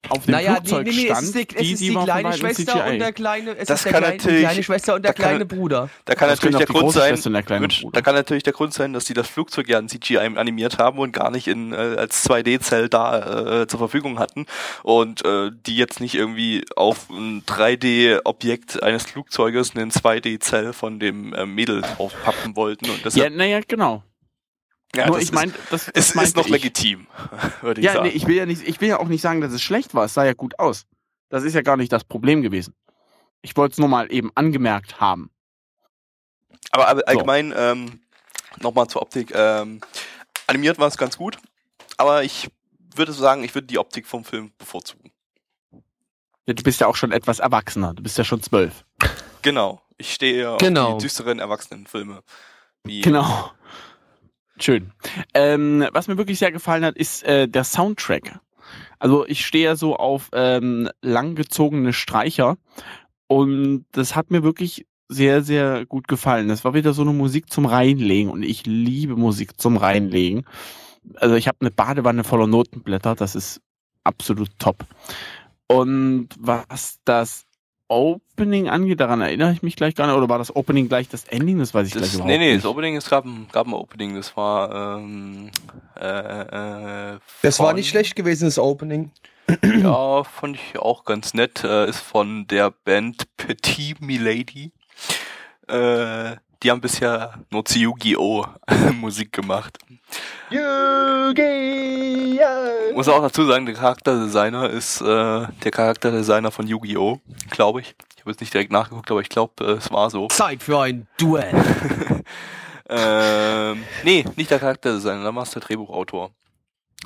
auf dem Naja, nee, Flugzeug nee, nee, stand, es ist die, es die, ist die die kleine Schwester CGI. und der kleine, es Das ist der kann kleine, kleine Schwester und der kann- kleine Bruder. Da kann natürlich der Grund sein, Schwester und der kleine Mensch, Bruder. da kann natürlich der Grund sein, dass die das Flugzeug ja in CGI animiert haben und gar nicht in, äh, als 2D-Zell da äh, zur Verfügung hatten und äh, die jetzt nicht irgendwie auf ein 3D-Objekt eines Flugzeuges einen 2D-Zell von dem äh, Mädel draufpappen wollten und Ja, deshalb, naja, genau. Ja, Nur das ich ist- meine, das, das es ist meinte noch ich. legitim, würde ich Ja, sagen. nee, ich will ja nicht, ich will ja auch nicht sagen, dass es schlecht war. Es sah ja gut aus. Das ist ja gar nicht das Problem gewesen. Ich wollte es nur mal eben angemerkt haben. Aber, aber allgemein, ähm, nochmal zur Optik, ähm, animiert war es ganz gut, aber ich würde sagen, ich würde die Optik vom Film bevorzugen. Ja, Du bist ja auch schon etwas erwachsener. Du bist ja schon zwölf. Genau. Ich stehe auf Genau. die düsteren Erwachsenenfilme. Wie Genau. Schön. Ähm, was mir wirklich sehr gefallen hat, ist äh, der Soundtrack. Also ich stehe ja so auf ähm, langgezogene Streicher und das hat mir wirklich sehr, sehr gut gefallen. Das war wieder so eine Musik zum Reinlegen und ich liebe Musik zum Reinlegen. Also ich habe eine Badewanne voller Notenblätter, das ist absolut top. Und was das Opening angeht, daran erinnere ich mich gleich gar nicht, oder war das Opening gleich das Ending? Das weiß ich gleich das, überhaupt nee, nee, nicht. das Opening, es gab ein, gab ein Opening, das war, ähm, äh, äh, Das war von- nicht schlecht gewesen, das Opening. Ja, fand ich auch ganz nett. Äh, ist von der Band Petit Milady. Äh, die haben bisher nur zu Yu-Gi-Oh! Musik gemacht. Yu-Gi-Oh! Muss auch dazu sagen, der Charakterdesigner ist äh, der Charakterdesigner von Yu-Gi-Oh! Glaube ich. Ich habe jetzt nicht direkt nachgeguckt, aber ich glaube, äh, es war so. Zeit für ein Duell. ähm, nee, nicht der Charakterdesigner, dann war es der Drehbuchautor.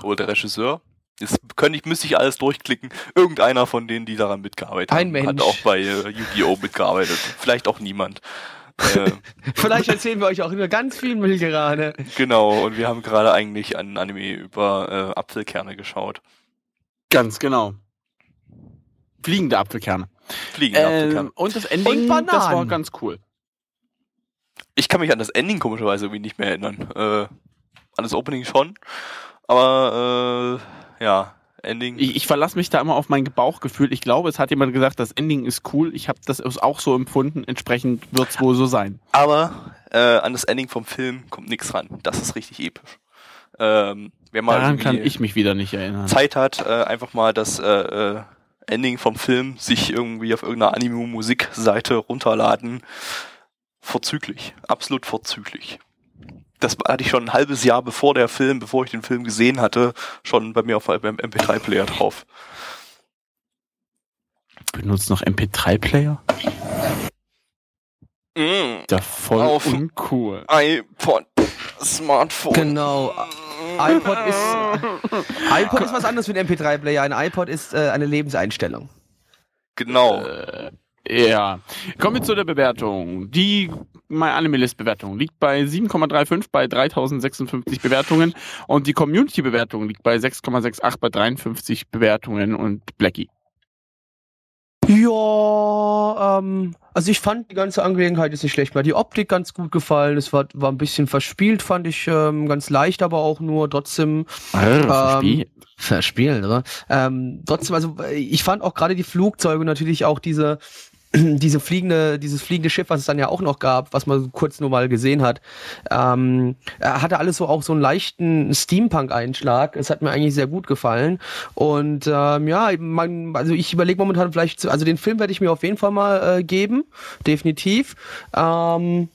Oder der Regisseur. Das könnte ich, müsste ich alles durchklicken. Irgendeiner von denen, die daran mitgearbeitet Ein haben, Mensch. hat auch bei äh, Yu-Gi-Oh! mitgearbeitet. Vielleicht auch niemand. Äh, Vielleicht erzählen wir euch auch über ganz viel Müll gerade. genau, und wir haben gerade eigentlich einen Anime über äh, Apfelkerne geschaut. Ganz genau. Fliegende Apfelkerne. Fliegende Ähm, Apfelkerne. und das Ending, Und das war ganz cool. Ich kann mich an das Ending komischerweise irgendwie nicht mehr erinnern. Äh, an das Opening schon. Aber äh, ja, Ending. Ich, ich verlasse mich da immer auf mein Bauchgefühl. Ich glaube, es hat jemand gesagt, das Ending ist cool. Ich habe das auch so empfunden. Entsprechend wird es wohl so sein. Aber äh, an das Ending vom Film kommt nichts ran. Das ist richtig episch. Ähm, wer mal Daran kann ich mich wieder nicht erinnern. Zeit hat, äh, einfach mal das äh, äh, Ending vom Film sich irgendwie auf irgendeiner Anime-Musik-Seite runterladen. Vorzüglich. Absolut vorzüglich. Das hatte ich schon ein halbes Jahr bevor der Film, bevor ich den Film gesehen hatte, schon bei mir auf meinem MP3-Player drauf. Benutzt noch MP3-Player? Mm, Ja, voll Auf. uncool. iPod, Smartphone. Genau. iPod ist, iPod ist was anderes wie ein MP3-Player. Ein iPod ist äh, eine Lebenseinstellung. Genau. Äh, ja. Kommen wir zu der Bewertung. Die MyAnimeList-Bewertung liegt bei 7,35 bei 3056 Bewertungen und die Community-Bewertung liegt bei 6,68 bei 53 Bewertungen und Blackie. Ja, ähm, also ich fand die ganze Angelegenheit ist nicht schlecht. Mir hat die Optik ganz gut gefallen. Es war, war ein bisschen verspielt, fand ich ähm, ganz leicht, aber auch nur trotzdem verspielt. verspielt, oder? Ähm, trotzdem, also äh, ich fand auch gerade die Flugzeuge natürlich auch diese diese fliegende, dieses fliegende Schiff, was es dann ja auch noch gab, was man kurz nur mal gesehen hat, ähm, er hatte alles so auch so einen leichten Steampunk-Einschlag. Es hat mir eigentlich sehr gut gefallen. Und ähm, ja, man, also ich überlege momentan vielleicht, zu, also den Film werde ich mir auf jeden Fall mal äh, geben, definitiv. Ähm,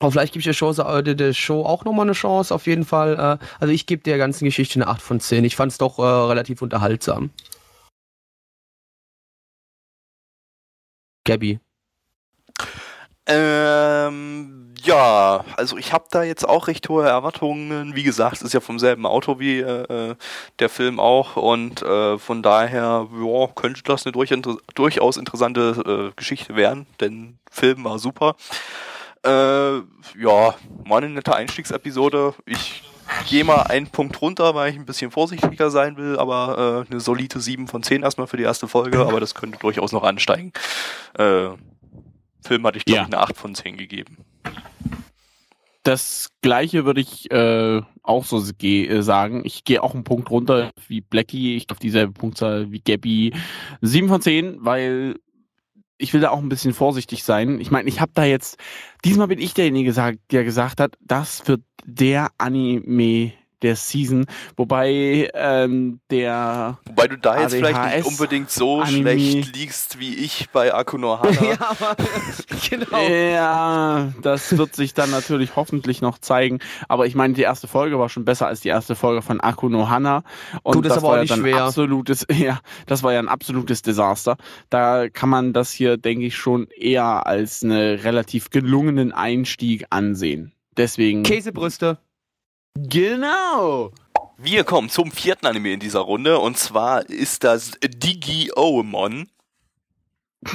aber vielleicht gebe ich der Show, äh, der, der Show auch nochmal eine Chance, auf jeden Fall. Äh, also ich gebe der ganzen Geschichte eine 8 von 10. Ich fand es doch äh, relativ unterhaltsam. Gabby. Ähm, ja, also ich habe da jetzt auch recht hohe Erwartungen. Wie gesagt, es ist ja vom selben Auto wie äh, der Film auch und äh, von daher ja, könnte das eine durch, inter durchaus interessante äh, Geschichte werden, denn Film war super. Äh, ja, mal eine nette Einstiegsepisode. Ich gehe mal einen Punkt runter, weil ich ein bisschen vorsichtiger sein will, aber äh, eine solide 7 von 10 erstmal für die erste Folge, aber das könnte durchaus noch ansteigen. Äh, Film hatte ich, glaube Ja. ich, eine 8 von 10 gegeben. Das gleiche würde ich äh, auch so äh, sagen. Ich gehe auch einen Punkt runter wie Blackie. Ich auf dieselbe Punktzahl wie Gabby. 7 von 10, weil ich will da auch ein bisschen vorsichtig sein. Ich meine, ich habe da jetzt, diesmal bin ich derjenige, der gesagt hat, das wird der Anime der Season, wobei ähm, der Wobei du da jetzt vielleicht nicht ADHS unbedingt so Anime. schlecht liegst wie ich bei Akuno Hana. ja, aber genau. Ja, das wird sich dann natürlich hoffentlich noch zeigen. Aber ich meine, die erste Folge war schon besser als die erste Folge von Akuno Hana. Und Tut das aber war auch ja dann schwer. absolutes, ja, das war ja ein absolutes Desaster. Da kann man das hier, denke ich, schon eher als einen relativ gelungenen Einstieg ansehen. Deswegen. Käsebrüste. Genau. Wir kommen zum vierten Anime in dieser Runde und zwar ist das Digimon.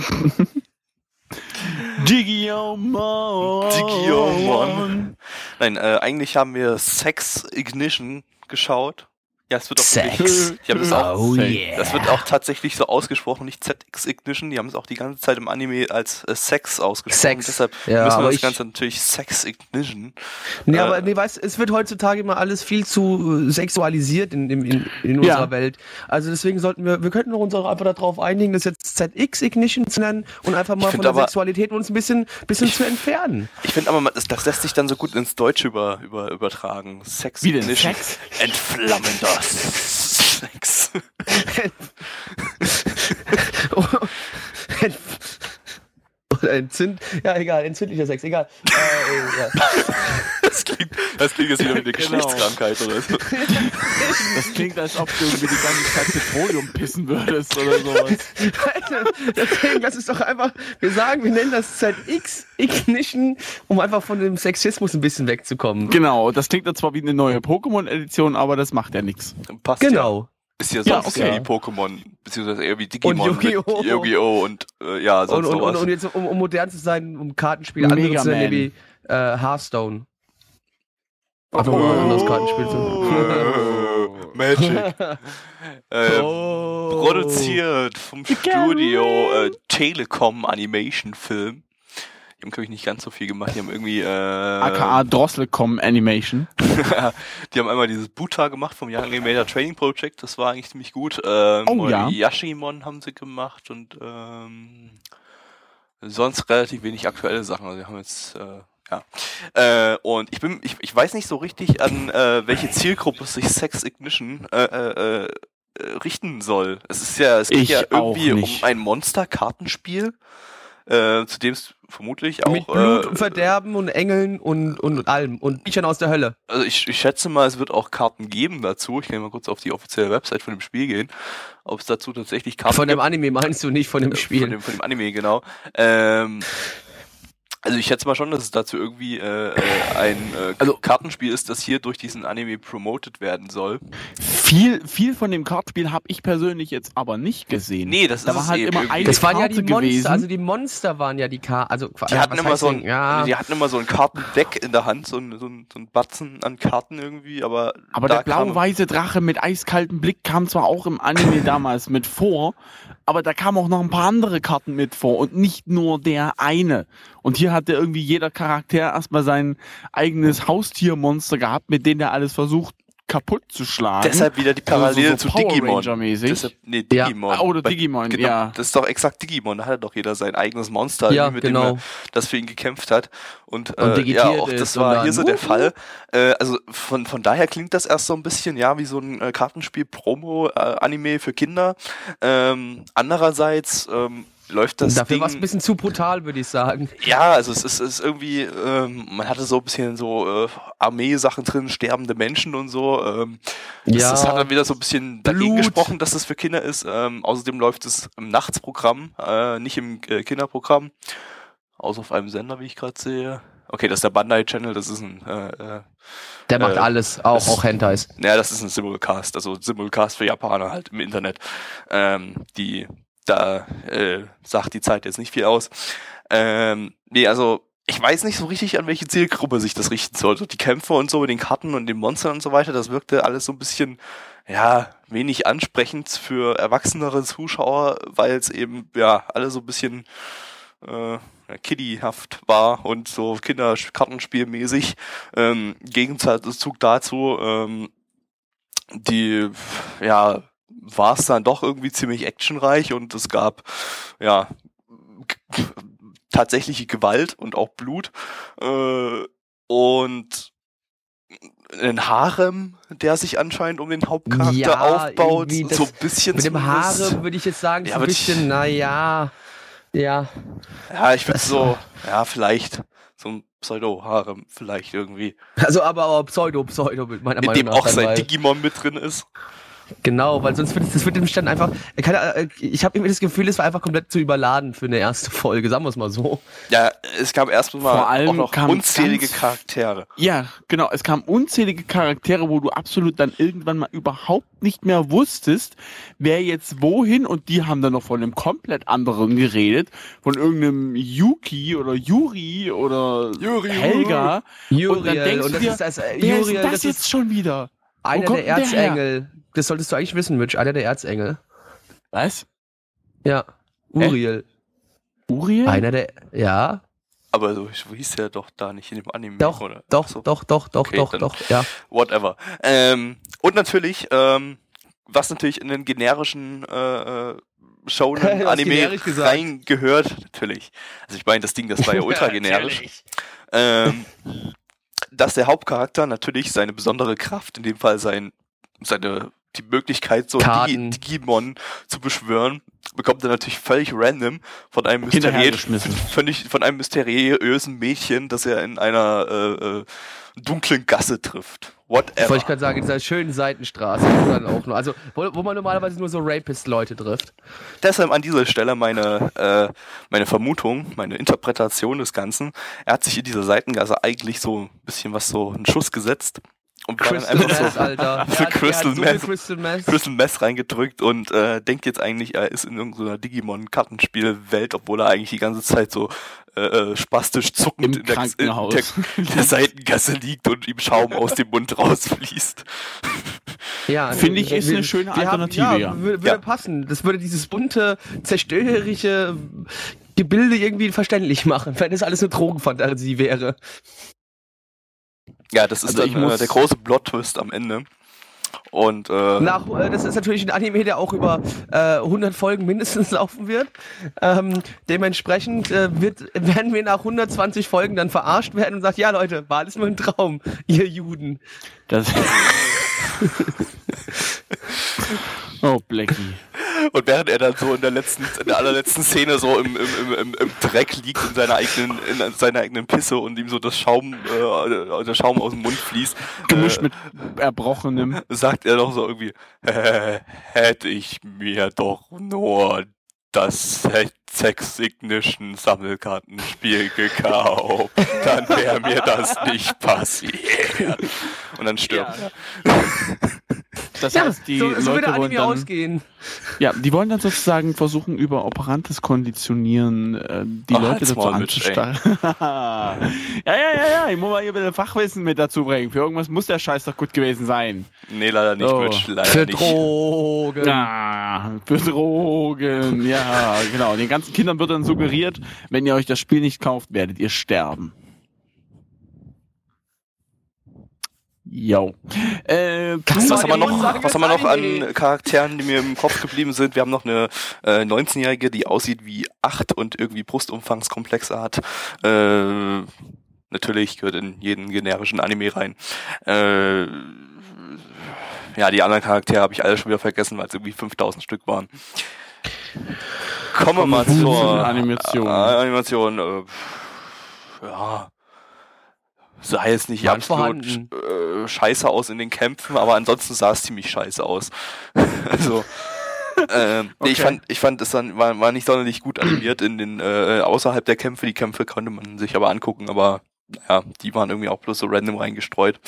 Digimon. Digimon. Nein, äh, eigentlich haben wir Sex Ignition geschaut. Ja, es wird auch Sex. wirklich- Ich habe es auch Oh yeah. Das wird auch tatsächlich so ausgesprochen, nicht ZX Ignition. Die haben es auch die ganze Zeit im Anime als äh, Sex ausgesprochen. Sex. Deshalb Ja, müssen wir das ich- Ganze natürlich Sex Ignition. Nee, Äh, aber nee, weißt, es wird heutzutage immer alles viel zu äh, sexualisiert in, in, in, in unserer Ja. Welt. Also deswegen sollten wir, wir könnten uns auch einfach darauf einigen, das jetzt ZX Ignition zu nennen und einfach mal von der aber- Sexualität uns ein bisschen, bisschen zu entfernen. Ich finde aber, das, das lässt sich dann so gut ins Deutsche über, über, übertragen. Sex Wie denn? Ignition. Sex? Entflammender Sex. entzünd, ja egal, entzündlicher Sex, egal. äh, ja. Das klingt, das klingt jetzt wieder wie eine Genau. Geschlechtskrankheit oder so. Das klingt, als ob du irgendwie die ganze Zeit Petroleum pissen würdest oder sowas. Deswegen, lass es doch einfach, wir sagen, wir nennen das ZX Ignition, um einfach von dem Sexismus ein bisschen wegzukommen. Genau, das klingt dann zwar wie eine neue Pokémon-Edition, aber das macht ja nichts. Passt Ja. Ist ja Ja, sonst okay. wie Pokémon, beziehungsweise eher wie Digimon Und Yu-Gi-Oh! mit Yu-Gi-Oh! und äh, ja, Und, sonst und, und, sowas. und jetzt, um, um modern zu sein, um Kartenspiele andere zu nennen, Man. wie äh, Hearthstone. Einfach mal ein anderes Kartenspiel zu. Äh, Magic. äh, Oh. Produziert vom Studio äh, Telekom Animation Film. Die haben, glaube ich, nicht ganz so viel gemacht. Die haben irgendwie. Äh, AKA Drosselcom Animation. die haben einmal dieses Buta gemacht vom Young Animator Training Project. Das war eigentlich ziemlich gut. Ähm, Oh, ja. Yashimon haben sie gemacht und ähm, sonst relativ wenig aktuelle Sachen. Also, die haben jetzt. Äh, ja. Äh, und ich bin, ich, ich weiß nicht so richtig, an äh, welche Zielgruppe sich Sex Ignition äh, äh, äh, richten soll. Es ist ja, es geht Ich ja irgendwie um ein Monster-Kartenspiel, äh, zu dem es vermutlich auch. Mit Blut äh, und Verderben und Engeln und, und allem und Biechern aus der Hölle. also ich, ich schätze mal, es wird auch Karten geben dazu. Ich kann mal kurz auf die offizielle Website von dem Spiel gehen, ob es dazu tatsächlich Karten Von dem gibt. Anime meinst du nicht von dem Äh, Spiel. Von dem, von dem Anime, genau. Ähm, also ich schätze mal schon, dass es dazu irgendwie äh, äh, ein äh, Also- Kartenspiel ist, das hier durch diesen Anime promoted werden soll. Viel, viel von dem Kartenspiel habe ich persönlich jetzt aber nicht gesehen. Nee, das da ist war es halt eben immer eine das waren ja Karte die Monster, gewesen. also die Monster waren ja die K, also Die hatten immer so ein, ja, die hatten immer so ein Kartendeck in der Hand, so ein, so ein, so ein Batzen an Karten irgendwie, aber aber da der blau-weiße Drache mit eiskaltem Blick kam zwar auch im Anime damals mit vor, aber da kamen auch noch ein paar andere Karten mit vor und nicht nur der eine. Und hier hatte irgendwie jeder Charakter erstmal sein eigenes Haustiermonster gehabt, mit dem er alles versucht kaputt zu schlagen. Deshalb wieder die Parallele zu Power Digimon. Ranger-mäßig. Deshalb, nee, Ja. Digimon. Ah, oder Digimon, genau, ja. Das ist doch exakt Digimon. Da hatte doch jeder sein eigenes Monster, Ja, mit genau. dem er das für ihn gekämpft hat. Und, Und äh, ja, auch das war hier so der Fall. Äh, also von, von daher klingt das erst so ein bisschen ja wie so ein äh, Kartenspiel-Promo-Anime für Kinder. Ähm, andererseits ähm, läuft das Dafür war es ein bisschen zu brutal, würde ich sagen. Ja, also es ist, es ist irgendwie, ähm, man hatte so ein bisschen so äh, Armeesachen drin, sterbende Menschen und so. Ähm, das, Ja. das hat dann wieder so ein bisschen dagegen Blut. gesprochen, dass das für Kinder ist. Ähm, außerdem läuft es im Nachtsprogramm, äh, nicht im äh, Kinderprogramm. Außer auf einem Sender, wie ich gerade sehe. Okay, das ist der Bandai Channel, das ist ein, äh, äh, Der macht Äh, alles, auch, das- auch Hentais. naja, das ist ein Simulcast, also Simulcast für Japaner halt im Internet. Ähm, die, da äh, sagt die Zeit jetzt nicht viel aus. Ähm, nee, also ich weiß nicht so richtig, an welche Zielgruppe sich das richten sollte. Die Kämpfe und so mit den Karten und den Monstern und so weiter, das wirkte alles so ein bisschen, ja, wenig ansprechend für erwachsenere Zuschauer, weil es eben, ja, alle so ein bisschen äh, kiddyhaft war und so Kinderkartenspielmäßig. Ähm, Gegenzug dazu, ähm, die, ja, war es dann doch irgendwie ziemlich actionreich und es gab, ja, tatsächliche Gewalt und auch Blut äh, und einen Harem, der sich anscheinend um den Hauptcharakter Ja, aufbaut, so ein bisschen Mit dem. Haare würde ich jetzt sagen, Ja, so ein bisschen, naja, ja. Ja, ich würde so, ja, vielleicht so ein Pseudo-Harem, vielleicht irgendwie. Also aber, aber Pseudo, Pseudo, mit meiner In Meinung dem nach. auch dann, sein weil- Digimon mit drin ist. Genau, weil sonst wird es, das wird nämlich dann einfach, keine, äh, ich habe irgendwie das Gefühl, es war einfach komplett zu überladen für eine erste Folge, sagen wir es mal so. Ja, es gab erstmal Vor allem auch noch unzählige ganz- Charaktere. Ja, genau. Es kamen unzählige Charaktere, wo du absolut dann irgendwann mal überhaupt nicht mehr wusstest, wer jetzt wohin und die haben dann noch von einem komplett anderen geredet, von irgendeinem Yuki oder Yuri oder Yuri, Helga. Und dann denkst und du das dir, ist das, äh, Wer Uriel, ist das, das jetzt ist schon wieder? Einer kommt der denn der? Erzengel. Das solltest du eigentlich wissen, Mitch, einer der Erzengel. Was? Ja? Uriel. Uriel? Einer der, ja, Aber so hieß der doch da nicht in dem Anime, doch, oder? doch, so, doch, doch, doch, Okay, doch, doch, ja. Whatever. Ähm, und natürlich, ähm, was natürlich in den generischen äh, äh, Shonen Anime reingehört, natürlich. Also ich meine, das Ding, das war ja ultra generisch. ähm, dass der Hauptcharakter natürlich seine besondere Kraft, in dem Fall sein, seine, die Möglichkeit, so Karten. Digimon zu beschwören, bekommt er natürlich völlig random von einem völlig, von einem mysteriösen Mädchen, das er in einer äh, äh, dunklen Gasse trifft. Das wollte ich Whatever. gerade sagen, in dieser schönen Seitenstraße. nur, also, wo, wo man normalerweise nur so Rapist-Leute trifft. Deshalb an dieser Stelle meine, äh, meine Vermutung, meine Interpretation des Ganzen. Er hat sich in dieser Seitengasse eigentlich so ein bisschen was so einen Schuss gesetzt und war dann Crystal einfach Meth, so Alter. Crystal so. Crystal Meth. Crystal Mess reingedrückt und äh, denkt jetzt eigentlich, er ist in irgendeiner Digimon-Kartenspielwelt, obwohl er eigentlich die ganze Zeit so äh, äh, spastisch zuckend Im in, der, in, Krankenhaus. der, in der Seitengasse liegt und ihm Schaum aus dem Mund rausfließt. Ja, Finde ich, wir- ist eine schöne wir haben- Alternative, ja. Würde, würde Ja. passen. Das würde dieses bunte, zerstörerische Gebilde irgendwie verständlich machen, wenn das alles eine Drogenfantasie wäre. Ja, das ist Also dann äh, der große Plot-Twist am Ende. Und äh, Nach, äh, das ist natürlich ein Anime, der auch über äh, 100 Folgen mindestens laufen wird. Ähm, dementsprechend äh, wird, werden wir nach 120 Folgen dann verarscht werden und sagt, ja Leute, war alles nur ein Traum, ihr Juden. Das oh, Blackie. Und während er dann so in der letzten, in der allerletzten Szene so im, im, im, im, Dreck liegt in seiner eigenen, in seiner eigenen Pisse und ihm so das Schaum, äh, der Schaum aus dem Mund fließt, Gemischt äh, mit Erbrochenem. sagt er doch so irgendwie, äh, hätte ich mir doch nur das Sex Ignition Sammelkartenspiel gekauft, dann wäre mir das nicht passiert. Und dann stirbt er. Das Ja, heißt, die so, so Leute wollen dann, ausgehen. ja, die wollen dann sozusagen versuchen, über operantes Konditionieren äh, die Ach, Leute dazu anzustarren. ja, ja, ja, ja, ich muss mal hier ein bisschen Fachwissen mit dazu bringen. Für irgendwas muss der Scheiß doch gut gewesen sein. Nee, leider nicht, Oh. Mitch, leider Für nicht. Drogen. Ja, für Drogen, ja, genau. Den ganzen Kindern wird dann suggeriert, wenn ihr euch das Spiel nicht kauft, werdet ihr sterben. Jo. Äh, Was war haben wir noch, was haben wir noch an Charakteren, die mir im Kopf geblieben sind? Wir haben noch eine äh, 19-Jährige, die aussieht wie acht und irgendwie Brustumfangskomplexe hat. Äh, natürlich gehört in jeden generischen Anime rein. Äh, ja, die anderen Charaktere habe ich alle schon wieder vergessen, weil es irgendwie 5000 Stück waren. Kommen wir mal zur Animation. Äh, Animation. Äh, ja. Sah jetzt nicht Waren absolut äh, scheiße aus in den Kämpfen, aber ansonsten sah es ziemlich scheiße aus. also. Ähm, nee, ich Okay. fand, ich fand es dann war, war nicht sonderlich gut animiert in den äh, außerhalb der Kämpfe. Die Kämpfe konnte man sich aber angucken, aber ja, die waren irgendwie auch bloß so random reingestreut.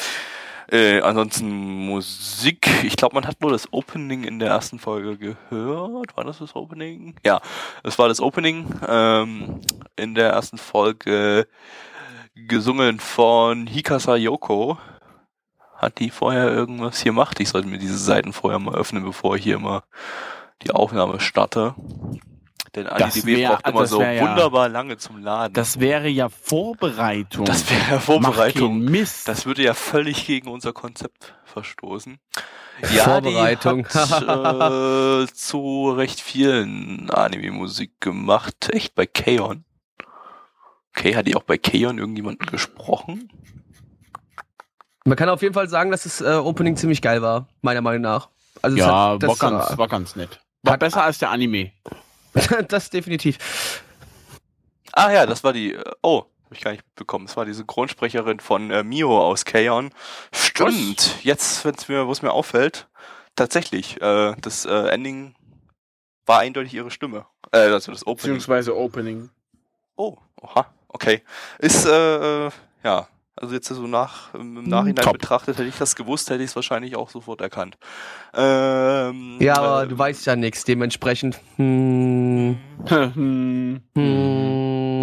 Äh, ansonsten Musik. Ich glaube, man hat nur das Opening in der ersten Folge gehört. War das das Opening? Ja, das war das Opening ähm, in der ersten Folge gesungen von Hikasa Yoko. Hat die vorher irgendwas gemacht? Ich sollte mir diese Seiten vorher mal öffnen, bevor ich hier mal die Aufnahme starte. Denn Das IDB wär- braucht immer so ja- wunderbar lange zum Laden. Das wäre ja Vorbereitung. das wäre Mach Vorbereitung. Mist. Das würde ja völlig gegen unser Konzept verstoßen. Vorbereitung. Die hat, äh, zu recht vielen Anime-Musik gemacht. Echt bei Kaon. Okay, hat die auch bei Kaon irgendjemanden gesprochen? Man kann auf jeden Fall sagen, dass das äh, Opening ziemlich geil war, meiner Meinung nach. Also es ja, hat, war, das, ganz, war ganz nett. War hat- besser als der Anime. das definitiv. Ah ja, das war die. äh, Oh, habe ich gar nicht mitbekommen. Das war die Synchronsprecherin von äh, Mio aus Kaon. Stimmt. Jetzt, wenn's mir, wo es mir auffällt, tatsächlich. Äh, das äh, Ending war eindeutig ihre Stimme. Äh, also das Opening. Beziehungsweise Opening. Oh, oha, okay. Ist, äh, äh, ja, also jetzt so nach, im Nachhinein top. betrachtet, hätte ich das gewusst, hätte ich es wahrscheinlich auch sofort erkannt. Ähm, Ja, aber äh, du weißt ja nichts, dementsprechend. Hm, Hm. hm,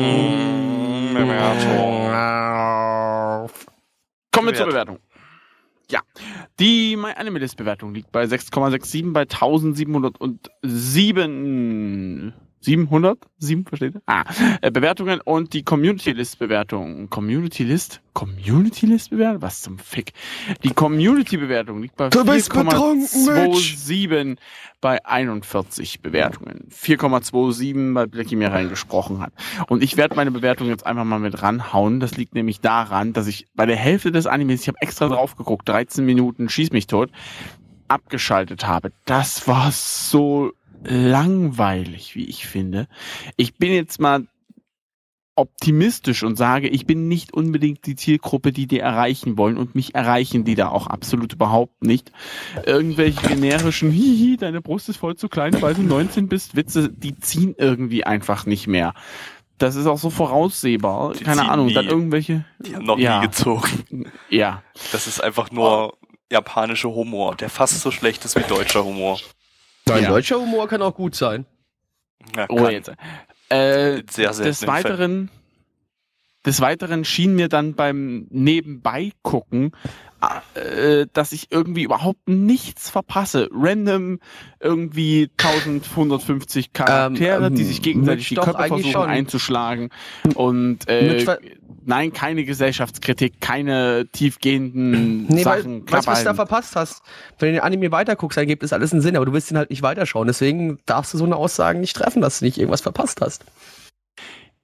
Kommen wir zur Bewertung. Ja, die My Anime List Bewertung liegt bei 6,67 bei 1707 700? 7, versteht ihr? Ah, äh, Bewertungen und die Community List Bewertung. Community List? Community List Bewertung? Was zum Fick? Die Community Bewertung liegt bei Du bist betrunken, Mitch. 4,27 bei 41 Bewertungen. 4,27, weil Blackie mir reingesprochen hat. Und ich werde meine Bewertung jetzt einfach mal mit ranhauen. Das liegt nämlich daran, dass ich bei der Hälfte des Animes, ich habe extra drauf geguckt, 13 Minuten, schieß mich tot, abgeschaltet habe. Das war so langweilig, wie ich finde. Ich bin jetzt mal optimistisch und sage, ich bin nicht unbedingt die Zielgruppe, die die erreichen wollen und mich erreichen die da auch absolut überhaupt nicht. Irgendwelche generischen, hihi, deine Brust ist voll zu klein, weil du 19 bist, Witze, die ziehen irgendwie einfach nicht mehr. Das ist auch so voraussehbar. Die Keine Ahnung, nie. dann irgendwelche. Die haben noch ja, nie gezogen. Ja. Das ist einfach nur japanischer Humor, der fast so schlecht ist wie deutscher Humor. Dein Ja. deutscher Humor kann auch gut sein. Ja, Oh, jetzt. Äh, Sehr selten des Weiteren, des Weiteren schien mir dann beim Nebenbei gucken, äh, dass ich irgendwie überhaupt nichts verpasse. Random irgendwie 1150 Charaktere, Ähm, die sich gegenseitig die Köpfe versuchen schon. einzuschlagen. Und äh, nein, keine Gesellschaftskritik, keine tiefgehenden Nee, weil, Sachen. weißt du, was du da verpasst hast? Wenn du den Anime weiterguckst, dann gibt es alles einen Sinn, aber du willst ihn halt nicht weiterschauen. Deswegen darfst du so eine Aussage nicht treffen, dass du nicht irgendwas verpasst hast.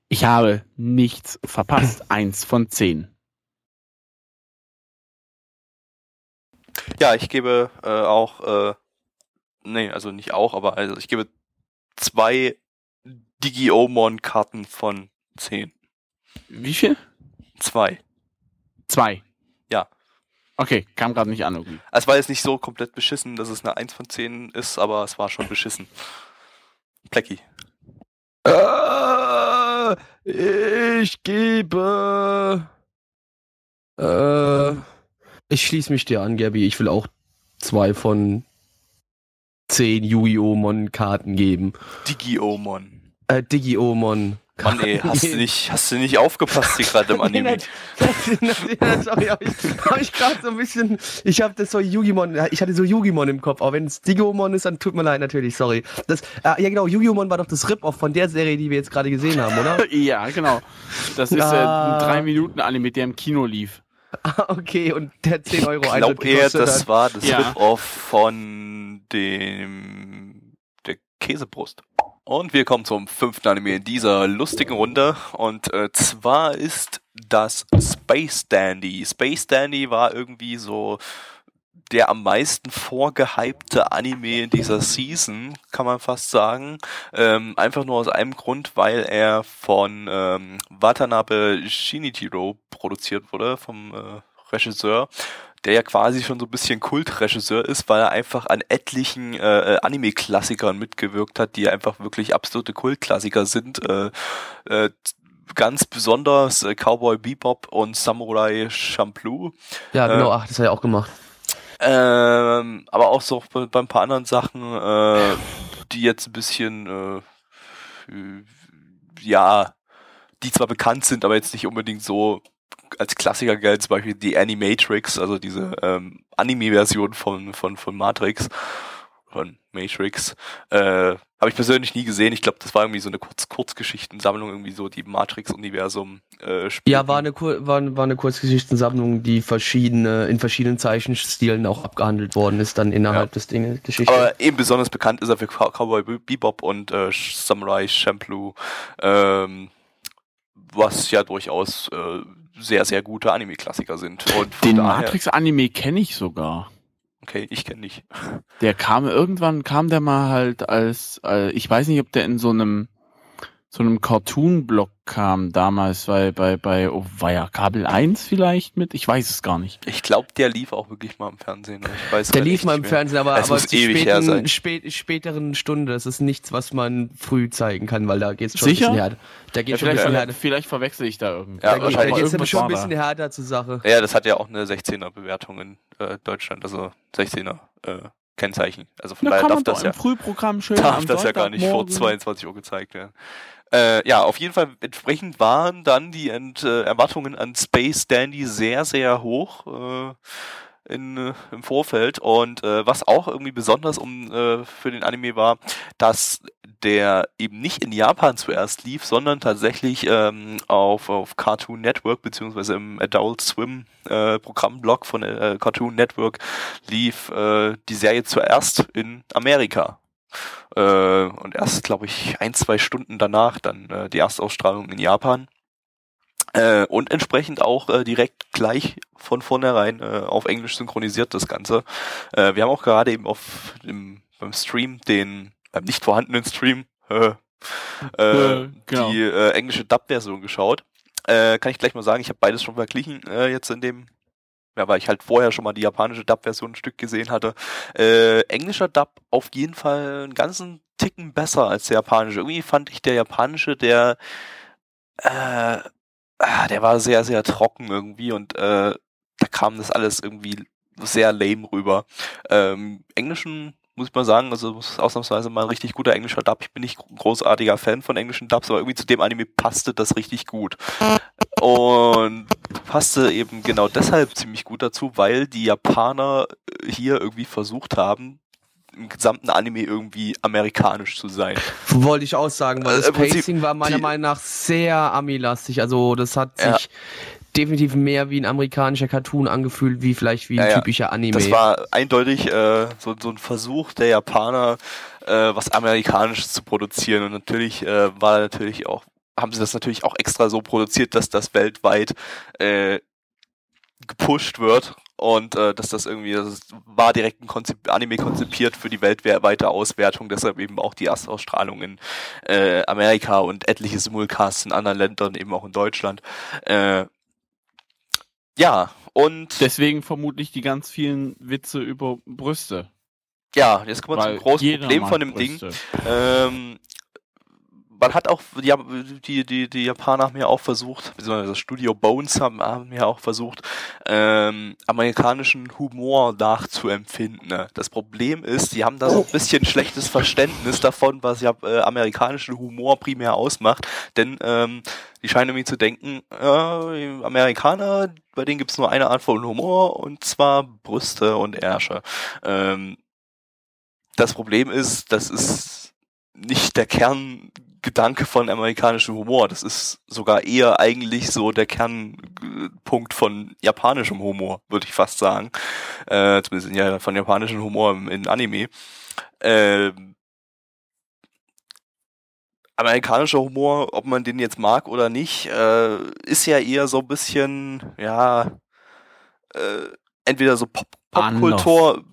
Ich habe nichts verpasst. Eins von zehn. Ja, ich gebe äh, auch, äh, nee, also nicht auch, aber also ich gebe zwei Digiomon-Karten von zehn. Wie viel? Zwei. Zwei. Ja. Okay, kam gerade nicht an irgendwie. Es war jetzt nicht so komplett beschissen, dass es eine 1 von 10 ist, aber es war schon beschissen. Plecky. Äh, ich gebe. Äh, ich schließe mich dir an, Gabby. Ich will auch zwei von zehn Yu-Gi-Oh! Mon-Karten geben. Digiomon. Äh, Digi-Oh-Mon. Mann, ey, hast du nicht, hast du nicht aufgepasst hier gerade im Anime? Sorry, hab ich, hab ich gerade so ein bisschen. Ich habe das so Yu-Gi-Mon. Ich hatte so Yu-Gi-Mon im Kopf. Auch wenn es Digimon ist, dann tut mir leid, natürlich, sorry. Das, äh, ja, genau, Yu-Gi-Mon war doch das Rip-Off von der Serie, die wir jetzt gerade gesehen haben, oder? Ja, genau. Das ist äh, Ah. ein 3-Minuten-Anime, der im Kino lief. Ah, okay, und der 10 Euro Ich glaube eher, das hat. war das Ja. Rip-Off von dem der Käsebrust. Und wir kommen zum fünften Anime in dieser lustigen Runde. Und äh, zwar ist das Space Dandy. Space Dandy war irgendwie so der am meisten vorgehypte Anime in dieser Season, kann man fast sagen. Ähm, einfach nur aus einem Grund, weil er von ähm, Watanabe Shinichiro produziert wurde, vom äh, Regisseur der ja quasi schon so ein bisschen Kultregisseur ist, weil er einfach an etlichen äh, äh, Anime-Klassikern mitgewirkt hat, die einfach wirklich absolute Kultklassiker sind. Äh, äh, ganz besonders äh, Cowboy Bebop und Samurai Champloo. Ja, genau, äh, ach, das hat er auch gemacht. Ähm, aber auch so bei, bei ein paar anderen Sachen, äh, die jetzt ein bisschen, äh, ja, die zwar bekannt sind, aber jetzt nicht unbedingt so als Klassiker gilt, zum Beispiel die Animatrix, also diese ähm, Anime-Version von, von, von Matrix, von Matrix, äh, habe ich persönlich nie gesehen. Ich glaube, das war irgendwie so eine Kurz Kurzgeschichtensammlung, irgendwie so die Matrix-Universum äh, Ja, war eine, war, war eine Kurzgeschichtensammlung, die verschiedene, in verschiedenen Zeichenstilen auch abgehandelt worden ist, dann innerhalb ja. des Dinge Geschichte. Aber eben besonders bekannt ist er für Cowboy Bebop und äh, Samurai Champloo, ähm, was ja durchaus äh, sehr, sehr gute Anime-Klassiker sind. Und Den Matrix-Anime kenne ich sogar. Okay, ich kenne nicht. Der kam irgendwann, kam der mal halt als, äh, ich weiß nicht, ob der in so einem so einem Cartoon-Block kam damals bei, bei, bei, oh, war ja Kabel 1 vielleicht mit? Ich weiß es gar nicht. Ich glaube, der lief auch wirklich mal im Fernsehen. Ich weiß der lief mal im mehr. Fernsehen, aber, aber zu späten, spät, späteren Stunde. Das ist nichts, was man früh zeigen kann, weil da geht es schon Sicher? ein bisschen härter. Da geht ja, schon vielleicht, ein härter. vielleicht verwechsel ich da irgendwie. Ja, da wahrscheinlich. Da geht es schon ein bisschen härter zur Sache. Ja, das hat ja auch eine 16er Bewertung in äh, Deutschland, also 16er. Äh, Kennzeichen. Also von Na, daher darf das ja Frühprogramm schön darf das ja gar nicht vor 22 Uhr gezeigt werden. Äh, ja, auf jeden Fall entsprechend waren dann die Ent, äh, Erwartungen an Space Dandy sehr, sehr hoch äh, in, äh, im Vorfeld. Und äh, was auch irgendwie besonders um äh, für den Anime war, dass der eben nicht in Japan zuerst lief, sondern tatsächlich ähm, auf, auf Cartoon Network beziehungsweise im Adult Swim äh, Programmblock von äh, Cartoon Network lief äh, die Serie zuerst in Amerika. Äh, und erst, glaube ich, ein, zwei Stunden danach dann äh, die Erstausstrahlung in Japan. Äh, und entsprechend auch äh, direkt gleich von vornherein äh, auf Englisch synchronisiert das Ganze. Äh, wir haben auch gerade eben auf dem, beim Stream den, beim nicht vorhandenen Stream, äh, äh, genau. die äh, englische Dub-Version geschaut. Äh, kann ich gleich mal sagen, ich habe beides schon verglichen äh, jetzt in dem ja, weil ich halt vorher schon mal die japanische Dub-Version ein Stück gesehen hatte. Äh, englischer Dub auf jeden Fall einen ganzen Ticken besser als der japanische. Irgendwie fand ich der japanische, der, äh, ah, der war sehr, sehr trocken irgendwie und äh, da kam das alles irgendwie sehr lame rüber. Ähm, Englischen muss mal sagen, also ausnahmsweise mal ein richtig guter englischer Dub. Ich bin nicht großartiger Fan von englischen Dubs, aber irgendwie zu dem Anime passte das richtig gut. Und passte eben genau deshalb ziemlich gut dazu, weil die Japaner äh, hier irgendwie versucht haben, im gesamten Anime irgendwie amerikanisch zu sein. Wollte ich auch sagen, weil das äh, Pacing war meiner Meinung nach sehr Ami-lastig. Also das hat sich ja definitiv mehr wie ein amerikanischer Cartoon angefühlt, wie vielleicht wie ein ja, typischer Anime. Das war eindeutig äh, so, so ein Versuch der Japaner, äh, was Amerikanisches zu produzieren. Und natürlich äh, war natürlich auch, haben sie das natürlich auch extra so produziert, dass das weltweit äh, gepusht wird und äh, dass das irgendwie, das war direkt ein Konzip Anime konzipiert für die weltweite Auswertung, deshalb eben auch die Erstausstrahlung in äh, Amerika und etliche Simulcasts in anderen Ländern, eben auch in Deutschland. Äh, ja, und. Deswegen vermutlich die ganz vielen Witze über Brüste. Ja, jetzt kommen wir zum großen Problem von dem Brüste. Ding. Ähm, man hat auch, die, die, die, Japaner haben ja auch versucht, beziehungsweise das Studio Bones haben, haben ja auch versucht, ähm, amerikanischen Humor nachzuempfinden. Ne? Das Problem ist, die haben da so ein bisschen schlechtes Verständnis davon, was ja äh, amerikanischen Humor primär ausmacht, denn ähm, die scheinen irgendwie zu denken, äh, Amerikaner, bei denen gibt's nur eine Art von Humor und zwar Brüste und Ärsche. Ähm, das Problem ist, das ist nicht der Kerngedanke von amerikanischem Humor. Das ist sogar eher eigentlich so der Kernpunkt von japanischem Humor, würde ich fast sagen. Äh, zumindest ja, von japanischem Humor in Anime. Äh, amerikanischer Humor, ob man den jetzt mag oder nicht, äh, ist ja eher so ein bisschen, ja, äh, entweder so Pop Popkultur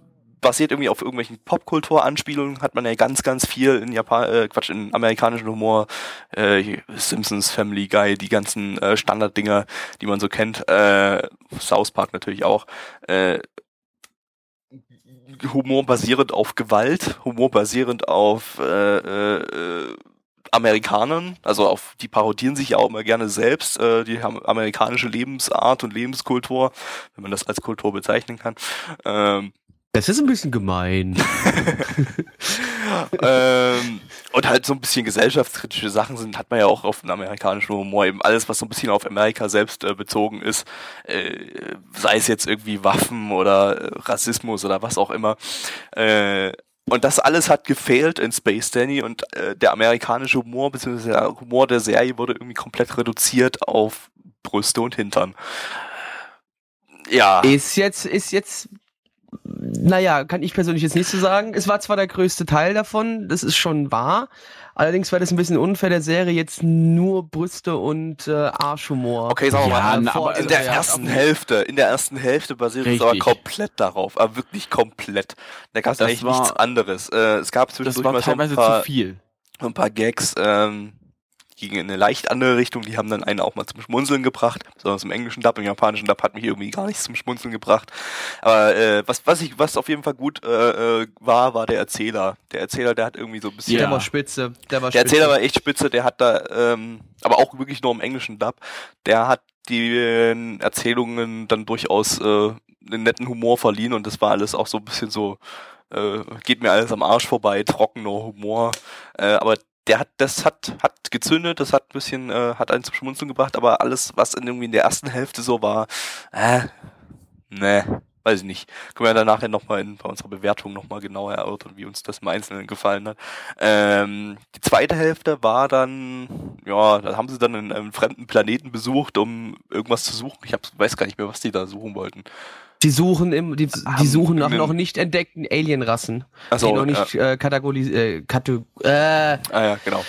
basiert irgendwie auf irgendwelchen Popkultur-Anspielungen, hat man ja ganz, ganz viel in Japan, äh, Quatsch, in amerikanischen Humor, äh, Simpsons, Family Guy, die ganzen äh, Standarddinger, die man so kennt, äh, South Park natürlich auch, äh, Humor basierend auf Gewalt, Humor basierend auf äh, äh, Amerikanern, also auf die parodieren sich ja auch immer gerne selbst, äh, die haben amerikanische Lebensart und Lebenskultur, wenn man das als Kultur bezeichnen kann. Ähm, das ist ein bisschen gemein. ähm, und halt so ein bisschen gesellschaftskritische Sachen sind, hat man ja auch auf den amerikanischen Humor. Eben alles, was so ein bisschen auf Amerika selbst äh, bezogen ist, äh, sei es jetzt irgendwie Waffen oder äh, Rassismus oder was auch immer. Äh, und das alles hat gefehlt in Space Danny und äh, der amerikanische Humor, beziehungsweise der Humor der Serie wurde irgendwie komplett reduziert auf Brüste und Hintern. Ja. Ist jetzt, ist jetzt naja, kann ich persönlich jetzt nicht so sagen. Es war zwar der größte Teil davon, das ist schon wahr. Allerdings war das ein bisschen unfair der Serie jetzt nur Brüste und äh, Arschhumor. Okay, sagen wir ja, mal, aber in der ersten Hälfte, in der ersten Hälfte basiert es aber komplett darauf, aber wirklich komplett. Da gab es eigentlich war, nichts anderes. Äh, es gab zwischendurch mal so ein paar, ein paar Gags. Ähm, ging in eine leicht andere Richtung. Die haben dann einen auch mal zum Schmunzeln gebracht, besonders im englischen Dub, im japanischen Dub hat mich irgendwie gar nichts zum Schmunzeln gebracht. Aber äh, was, was ich, was auf jeden Fall gut äh, äh war, war der Erzähler. Der Erzähler, der hat irgendwie so ein bisschen. Der war spitze. Der, war der Erzähler spitze. war echt spitze. Der hat da, ähm, aber auch wirklich nur im englischen Dub. Der hat die äh, Erzählungen dann durchaus äh, einen netten Humor verliehen und das war alles auch so ein bisschen so äh, geht mir alles am Arsch vorbei, trockener Humor. Äh, aber der hat, das hat, hat gezündet, das hat ein bisschen, äh, hat einen zum Schmunzeln gebracht, aber alles, was in irgendwie in der ersten Hälfte so war, äh, ne, weiß ich nicht. Können wir dann nachher nochmal in bei unserer Bewertung nochmal genauer erörtern, wie uns das im Einzelnen gefallen hat. Ähm, die zweite Hälfte war dann, ja, da haben sie dann einen, einen fremden Planeten besucht, um irgendwas zu suchen. Ich hab, weiß gar nicht mehr, was die da suchen wollten. Die suchen im, die, die suchen nach noch nicht entdeckten Alienrassen, so, die noch nicht ja. äh, kategorisiert, äh, Kategor äh, ah ja, genau.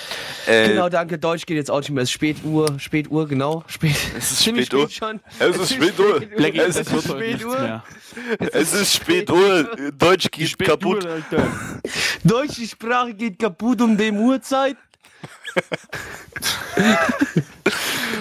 Äh, genau, danke. Deutsch geht jetzt auch nicht mehr. Es ist Spätuhr, Spätuhr, genau. Spät. Es ist Spätuhr. schon. Es ist Spätuhr. Es ist Spätuhr. Es ist Spätuhr. Deutsch geht kaputt. Deutsche Sprache geht kaputt um die Uhrzeit.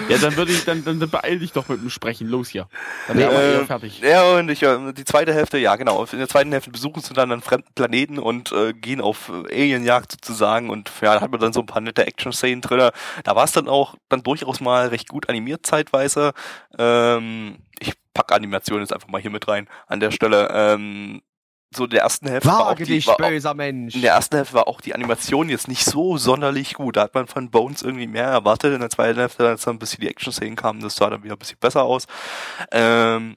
Ja, dann würde ich, dann, dann beeil dich doch mit dem Sprechen. Los hier. Dann wären wir äh, fertig. Ja, und ich, die zweite Hälfte, ja, genau. In der zweiten Hälfte besuchen sie dann einen fremden Planeten und äh, gehen auf Alienjagd sozusagen und ja, da hat man dann so ein paar nette Action-Szenen drin. Da war es dann auch dann durchaus mal recht gut animiert zeitweise. Ähm, ich pack Animation jetzt einfach mal hier mit rein an der Stelle. Ähm, so in der ersten Hälfte Wage war auch die, dich, böser auch, Mensch. In der ersten Hälfte war auch die Animation jetzt nicht so sonderlich gut. Da hat man von Bones irgendwie mehr erwartet. In der zweiten Hälfte, als dann ein bisschen die Action-Szenen kamen, das sah dann wieder ein bisschen besser aus. Ähm,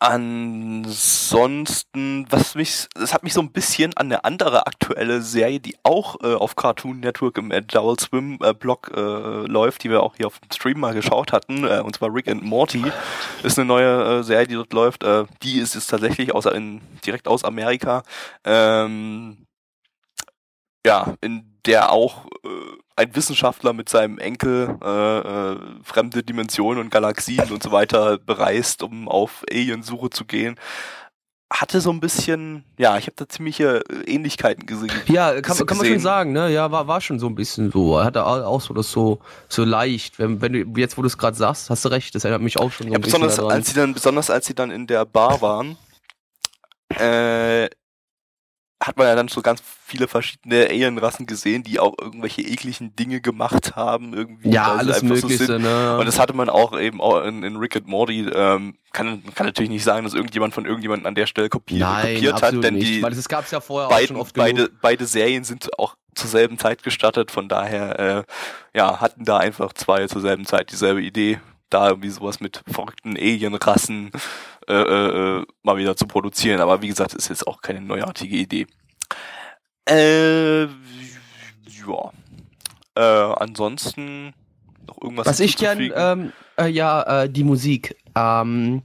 Ansonsten, was mich, es hat mich so ein bisschen an eine andere aktuelle Serie, die auch äh, auf Cartoon Network im Adult Swim äh, Blog äh, läuft, die wir auch hier auf dem Stream mal geschaut hatten, äh, und zwar Rick and Morty, ist eine neue äh, Serie, die dort läuft. Äh, die ist es tatsächlich aus, in, direkt aus Amerika. Ähm, ja, in der auch äh, ein Wissenschaftler mit seinem Enkel äh, äh, fremde Dimensionen und Galaxien und so weiter bereist, um auf Aliensuche zu gehen. Hatte so ein bisschen, ja, ich habe da ziemliche Ähnlichkeiten gesehen. Ja, kann, kann man schon sagen, ne? Ja, war, war schon so ein bisschen so. Hatte auch so das so, so leicht. Wenn, wenn du jetzt, wo du es gerade sagst, hast du recht, das erinnert mich auch schon so ja, besonders, daran. als sie dann, besonders als sie dann in der Bar waren, äh, hat man ja dann so ganz viele verschiedene Alienrassen gesehen, die auch irgendwelche ekligen Dinge gemacht haben, irgendwie. Ja, alles Mögliche, so ne? Und das hatte man auch eben auch in, in Rick and Morty, ähm, kann, kann natürlich nicht sagen, dass irgendjemand von irgendjemandem an der Stelle kopiert, Nein, kopiert hat, denn nicht, die, weil das gab's ja vorher beiden, auch schon oft beide, genug. beide Serien sind auch zur selben Zeit gestartet, von daher, äh, ja, hatten da einfach zwei zur selben Zeit dieselbe Idee, da irgendwie sowas mit verrückten Alienrassen äh, äh, äh, mal wieder zu produzieren. Aber wie gesagt, ist jetzt auch keine neuartige Idee. Äh, ja. Äh, ansonsten noch irgendwas. Was ich gern, ähm, äh, ja, äh, die Musik. Ähm,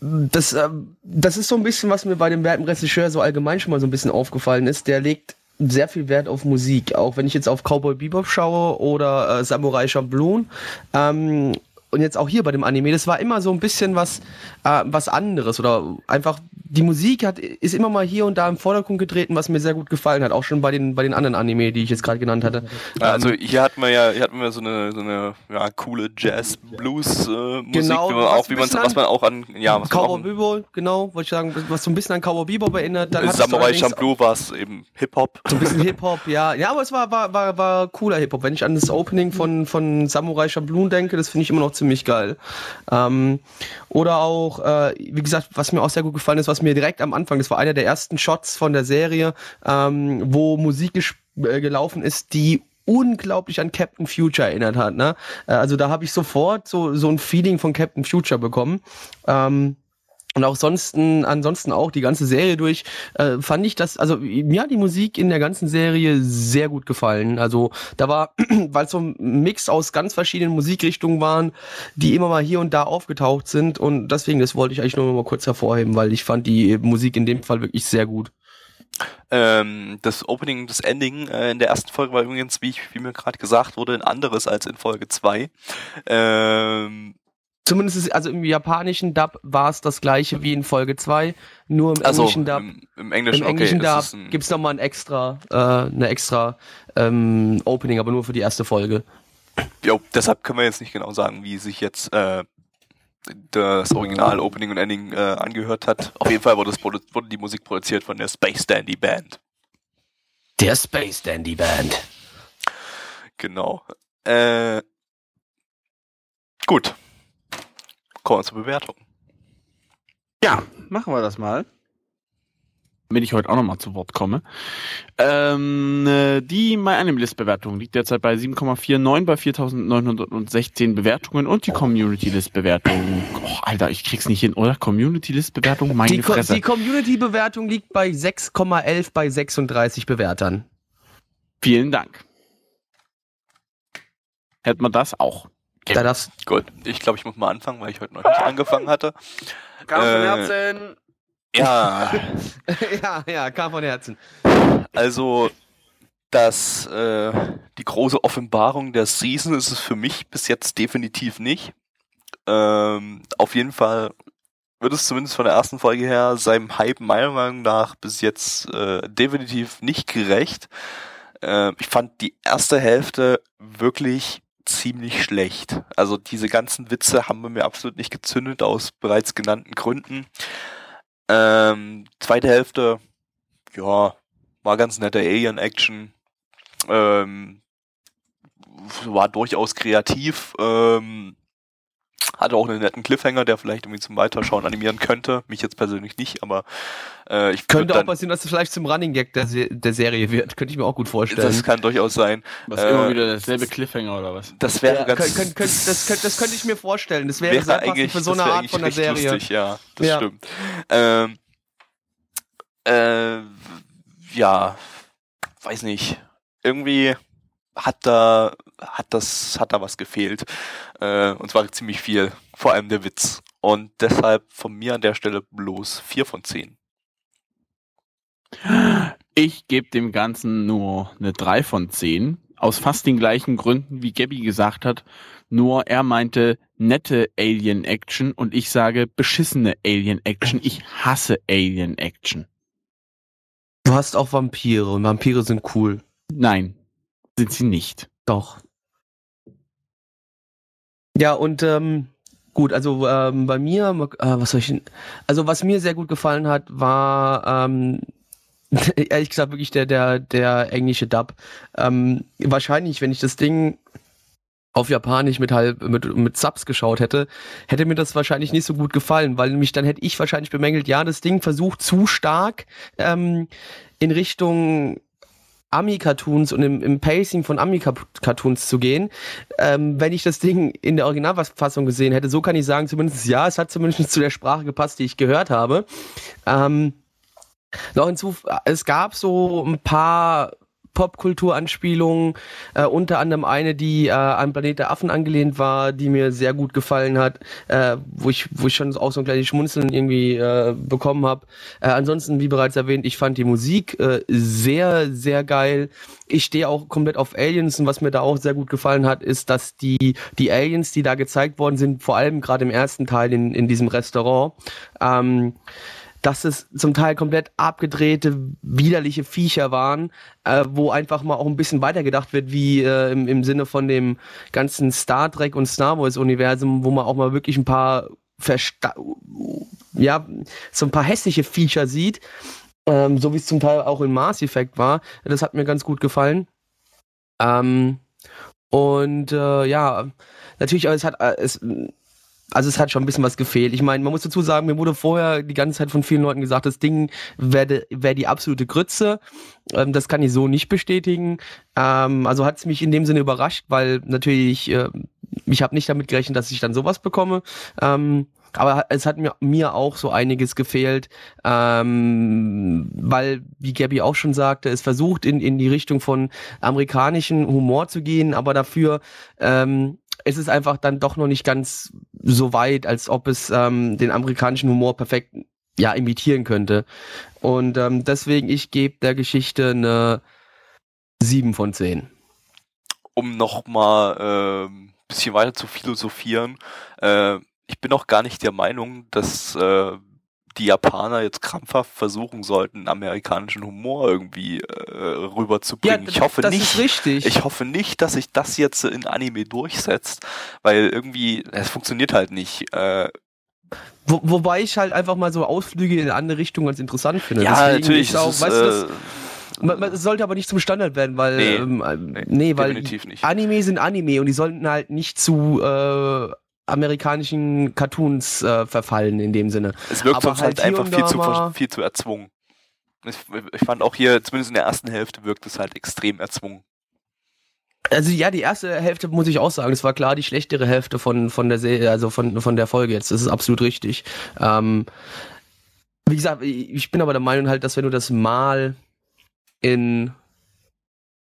das, äh, das ist so ein bisschen, was mir bei dem werten Regisseur so allgemein schon mal so ein bisschen aufgefallen ist. Der legt sehr viel Wert auf Musik. Auch wenn ich jetzt auf Cowboy Bebop schaue oder äh, Samurai Champloo. Ähm, und jetzt auch hier bei dem Anime, das war immer so ein bisschen was, äh, was anderes oder einfach die Musik hat, ist immer mal hier und da im Vordergrund getreten, was mir sehr gut gefallen hat, auch schon bei den, bei den anderen Anime, die ich jetzt gerade genannt hatte. Also hier hatten wir ja, hier hatten wir so eine, so eine ja, coole Jazz-Blues-Musik, Genau, wie man was auch, wie man, was man auch an, ja, was man Cowboy Bebop, genau, wollte ich sagen, was so ein bisschen an Cowboy Bebop erinnert. Dann Samurai Champloo war es eben Hip-Hop. So ein bisschen Hip-Hop, ja. Ja, aber es war, war, war, war cooler Hip-Hop. Wenn ich an das Opening von, von Samurai Champloo denke, das finde ich immer noch ziemlich geil. Ähm, oder auch, äh, wie gesagt, was mir auch sehr gut gefallen ist, was mir direkt am Anfang, das war einer der ersten Shots von der Serie, ähm, wo Musik äh, gelaufen ist, die unglaublich an Captain Future erinnert hat. Ne? Äh, Also da habe ich sofort so, so ein Feeling von Captain Future bekommen. Ähm, und auch sonst, ansonsten auch die ganze Serie durch, äh, fand ich das, also mir hat die Musik in der ganzen Serie sehr gut gefallen. Also da war, weil es so ein Mix aus ganz verschiedenen Musikrichtungen waren, die immer mal hier und da aufgetaucht sind. Und deswegen, das wollte ich eigentlich nur mal kurz hervorheben, weil ich fand die Musik in dem Fall wirklich sehr gut. Ähm, das Opening, das Ending äh, in der ersten Folge war übrigens, wie, ich, wie mir gerade gesagt wurde, ein anderes als in Folge 2. Ähm, Zumindest ist, also im japanischen Dub war es das gleiche wie in Folge 2, nur im also englischen Dub. im, im Englischen, Im englischen okay, Dub das ein, gibt's nochmal ein extra, äh, eine extra ähm, Opening, aber nur für die erste Folge. jo, deshalb können wir jetzt nicht genau sagen, wie sich jetzt äh, das Original Opening und Ending äh, angehört hat. Auf jeden Fall wurde, es produ- wurde die Musik produziert von der Space Dandy Band. Der Space Dandy Band. Genau. Äh, gut. Kommen wir zur Bewertung. Ja, machen wir das mal. Damit ich heute auch nochmal zu Wort komme. Ähm, äh, die MyAnimeList-Bewertung liegt derzeit bei 7,49 bei 4.916 Bewertungen und die Community-List-Bewertung. Oh, Alter, ich krieg's nicht hin, oder? Community-List-Bewertung? Meine Die, Fresse. die Community-Bewertung liegt bei 6,11 bei 36 Bewertern. Vielen Dank. Hätten wir das auch. Da darfst, Gut. Ich glaube, ich muss mal anfangen, weil ich heute noch nicht angefangen hatte. Kam von Äh, Herzen. Ja, ja, ja, kam von Herzen. also das, äh, die große Offenbarung der Season ist es für mich bis jetzt definitiv nicht. Ähm, auf jeden Fall wird es zumindest von der ersten Folge her seinem Hype meiner Meinung nach bis jetzt äh, definitiv nicht gerecht. Äh, ich fand die erste Hälfte wirklich ziemlich schlecht. Also diese ganzen Witze haben bei mir absolut nicht gezündet aus bereits genannten Gründen. Ähm, zweite Hälfte, ja, war ganz nette Alien-Action. Ähm, war durchaus kreativ. Ähm, hatte auch einen netten Cliffhanger, der vielleicht irgendwie zum Weiterschauen animieren könnte. Mich jetzt persönlich nicht, aber äh, ich Könnte auch passieren, dass es vielleicht zum Running Gag der, Se der Serie wird. Könnte ich mir auch gut vorstellen. das kann durchaus sein. Was äh, immer wieder dasselbe Cliffhanger oder was? Das wäre ja, ganz. könnt, könnt, könnt, das, könnt, das könnte ich mir vorstellen. Das wäre, wäre sehr passend eigentlich für so das eine wär Art von der Serie. Lustig, ja, das Ja. stimmt. Ähm, äh, ja, weiß nicht. Irgendwie hat da hat das hat da was gefehlt. Äh, und zwar ziemlich viel. Vor allem der Witz. Und deshalb von mir an der Stelle bloß 4 von 10. Ich gebe dem Ganzen nur eine 3 von 10. Aus fast den gleichen Gründen, wie Gabby gesagt hat. Nur er meinte nette Alien-Action und ich sage beschissene Alien-Action. Ich hasse Alien-Action. Du hast auch Vampire und Vampire sind cool. Nein, sind sie nicht. Doch. Ja, und ähm, gut, also ähm, bei mir, äh, was soll ich denn? Also was mir sehr gut gefallen hat, war ähm, ehrlich gesagt wirklich der, der, der englische Dub. Ähm, wahrscheinlich, wenn ich das Ding auf Japanisch mit halb mit, mit Subs geschaut hätte, hätte mir das wahrscheinlich nicht so gut gefallen, weil nämlich dann hätte ich wahrscheinlich bemängelt, ja, das Ding versucht zu stark ähm, in Richtung Ami-Cartoons und im, im Pacing von Ami-Cartoons zu gehen. Ähm, wenn ich das Ding in der Originalfassung gesehen hätte, so kann ich sagen, zumindest ja, es hat zumindest zu der Sprache gepasst, die ich gehört habe. Ähm, noch hinzu, es gab so ein paar Popkulturanspielungen, äh, unter anderem eine, die äh, an Planet der Affen angelehnt war, die mir sehr gut gefallen hat, äh, wo ich wo ich schon auch so ein kleines Schmunzeln irgendwie äh, bekommen habe. Äh, ansonsten, wie bereits erwähnt, ich fand die Musik äh, sehr sehr geil. Ich stehe auch komplett auf Aliens und was mir da auch sehr gut gefallen hat, ist, dass die die Aliens, die da gezeigt worden sind, vor allem gerade im ersten Teil in in diesem Restaurant, ähm, dass es zum Teil komplett abgedrehte, widerliche Viecher waren, äh, wo einfach mal auch ein bisschen weitergedacht wird, wie äh, im, im Sinne von dem ganzen Star Trek und Star Wars Universum, wo man auch mal wirklich ein paar Versta ja, so ein paar hässliche Viecher sieht, ähm, so wie es zum Teil auch in Mass Effect war. Das hat mir ganz gut gefallen. Ähm, und äh, ja, natürlich, es hat äh, es also es hat schon ein bisschen was gefehlt. Ich meine, man muss dazu sagen, mir wurde vorher die ganze Zeit von vielen Leuten gesagt, das Ding wäre wär die absolute Grütze. Ähm, das kann ich so nicht bestätigen. Ähm, also hat es mich in dem Sinne überrascht, weil natürlich, äh, ich habe nicht damit gerechnet, dass ich dann sowas bekomme. Ähm, aber es hat mir, mir auch so einiges gefehlt, ähm, weil, wie Gabby auch schon sagte, es versucht in, in die Richtung von amerikanischen Humor zu gehen, aber dafür ähm, es ist einfach dann doch noch nicht ganz so weit, als ob es ähm, den amerikanischen Humor perfekt ja imitieren könnte. Und ähm, deswegen, ich gebe der Geschichte eine 7 von 10. Um nochmal äh, ein bisschen weiter zu philosophieren, äh, ich bin auch gar nicht der Meinung, dass äh, die Japaner jetzt krampfhaft versuchen sollten, amerikanischen Humor irgendwie äh, rüberzubringen. Ja, ich hoffe das nicht. Ist richtig. Ich hoffe nicht, dass sich das jetzt in Anime durchsetzt, weil irgendwie es funktioniert halt nicht. Äh, wo, wobei ich halt einfach mal so Ausflüge in eine andere Richtung ganz interessant finde. Ja, Deswegen natürlich. Auch, ist, weißt du, das, äh, man, man, es sollte aber nicht zum Standard werden, weil nee, ähm, nee, nee weil Anime sind Anime und die sollten halt nicht zu äh, amerikanischen Cartoons äh, verfallen in dem Sinne. Es wirkt sonst halt, halt einfach viel zu, viel zu erzwungen. Ich, ich fand auch hier, zumindest in der ersten Hälfte, wirkt es halt extrem erzwungen. Also ja, die erste Hälfte muss ich auch sagen, es war klar die schlechtere Hälfte von von der Serie, also von von der Folge jetzt. Das ist absolut richtig. Ähm, wie gesagt, ich bin aber der Meinung halt, dass wenn du das mal in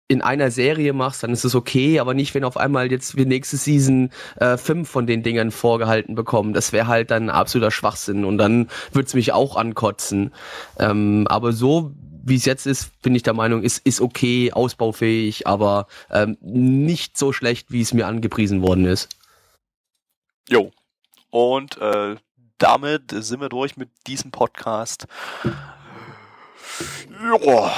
in einer Serie machst, dann ist es okay, aber nicht, wenn auf einmal jetzt wir nächste Season äh, fünf von den Dingern vorgehalten bekommen. Das wäre halt dann absoluter Schwachsinn und dann würde es mich auch ankotzen. Ähm, aber so wie es jetzt ist, bin ich der Meinung, ist, ist okay, ausbaufähig, aber ähm, nicht so schlecht, wie es mir angepriesen worden ist. Jo. Und äh, damit sind wir durch mit diesem Podcast. Ja,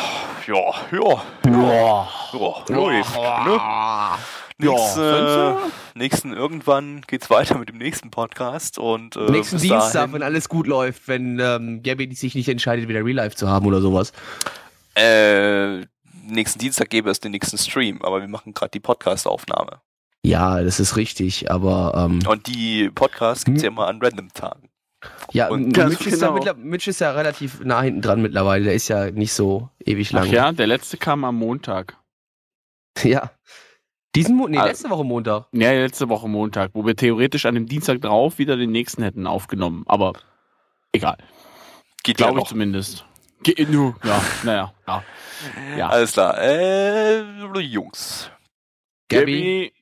ja, ja, ja, ja, läuft, ne? Nächsten, äh, nächsten irgendwann geht's weiter mit dem nächsten Podcast und äh, nächsten Dienstag, dahin, wenn alles gut läuft, wenn ähm, Gabby sich nicht entscheidet, wieder Real Life zu haben oder sowas. Äh, nächsten Dienstag gäbe es den nächsten Stream, aber wir machen gerade die Podcast-Aufnahme. Ja, das ist richtig, aber ähm, und die Podcasts gibt's hm? ja immer an random Tagen. Ja, und Mitch, ist genau. ja Mitch ist ja relativ nah hinten dran mittlerweile. Der ist ja nicht so ewig lang. Ach ja, der letzte kam am Montag. Ja. Diesen Mo nee, also, letzte Woche Montag. Ja, letzte Woche Montag, wo wir theoretisch an dem Dienstag drauf wieder den nächsten hätten aufgenommen. Aber egal. Geht Glaube ja ich zumindest. Ge nu, ja, naja, ja. ja. Alles klar. Äh, Jungs. Gabby. Gabby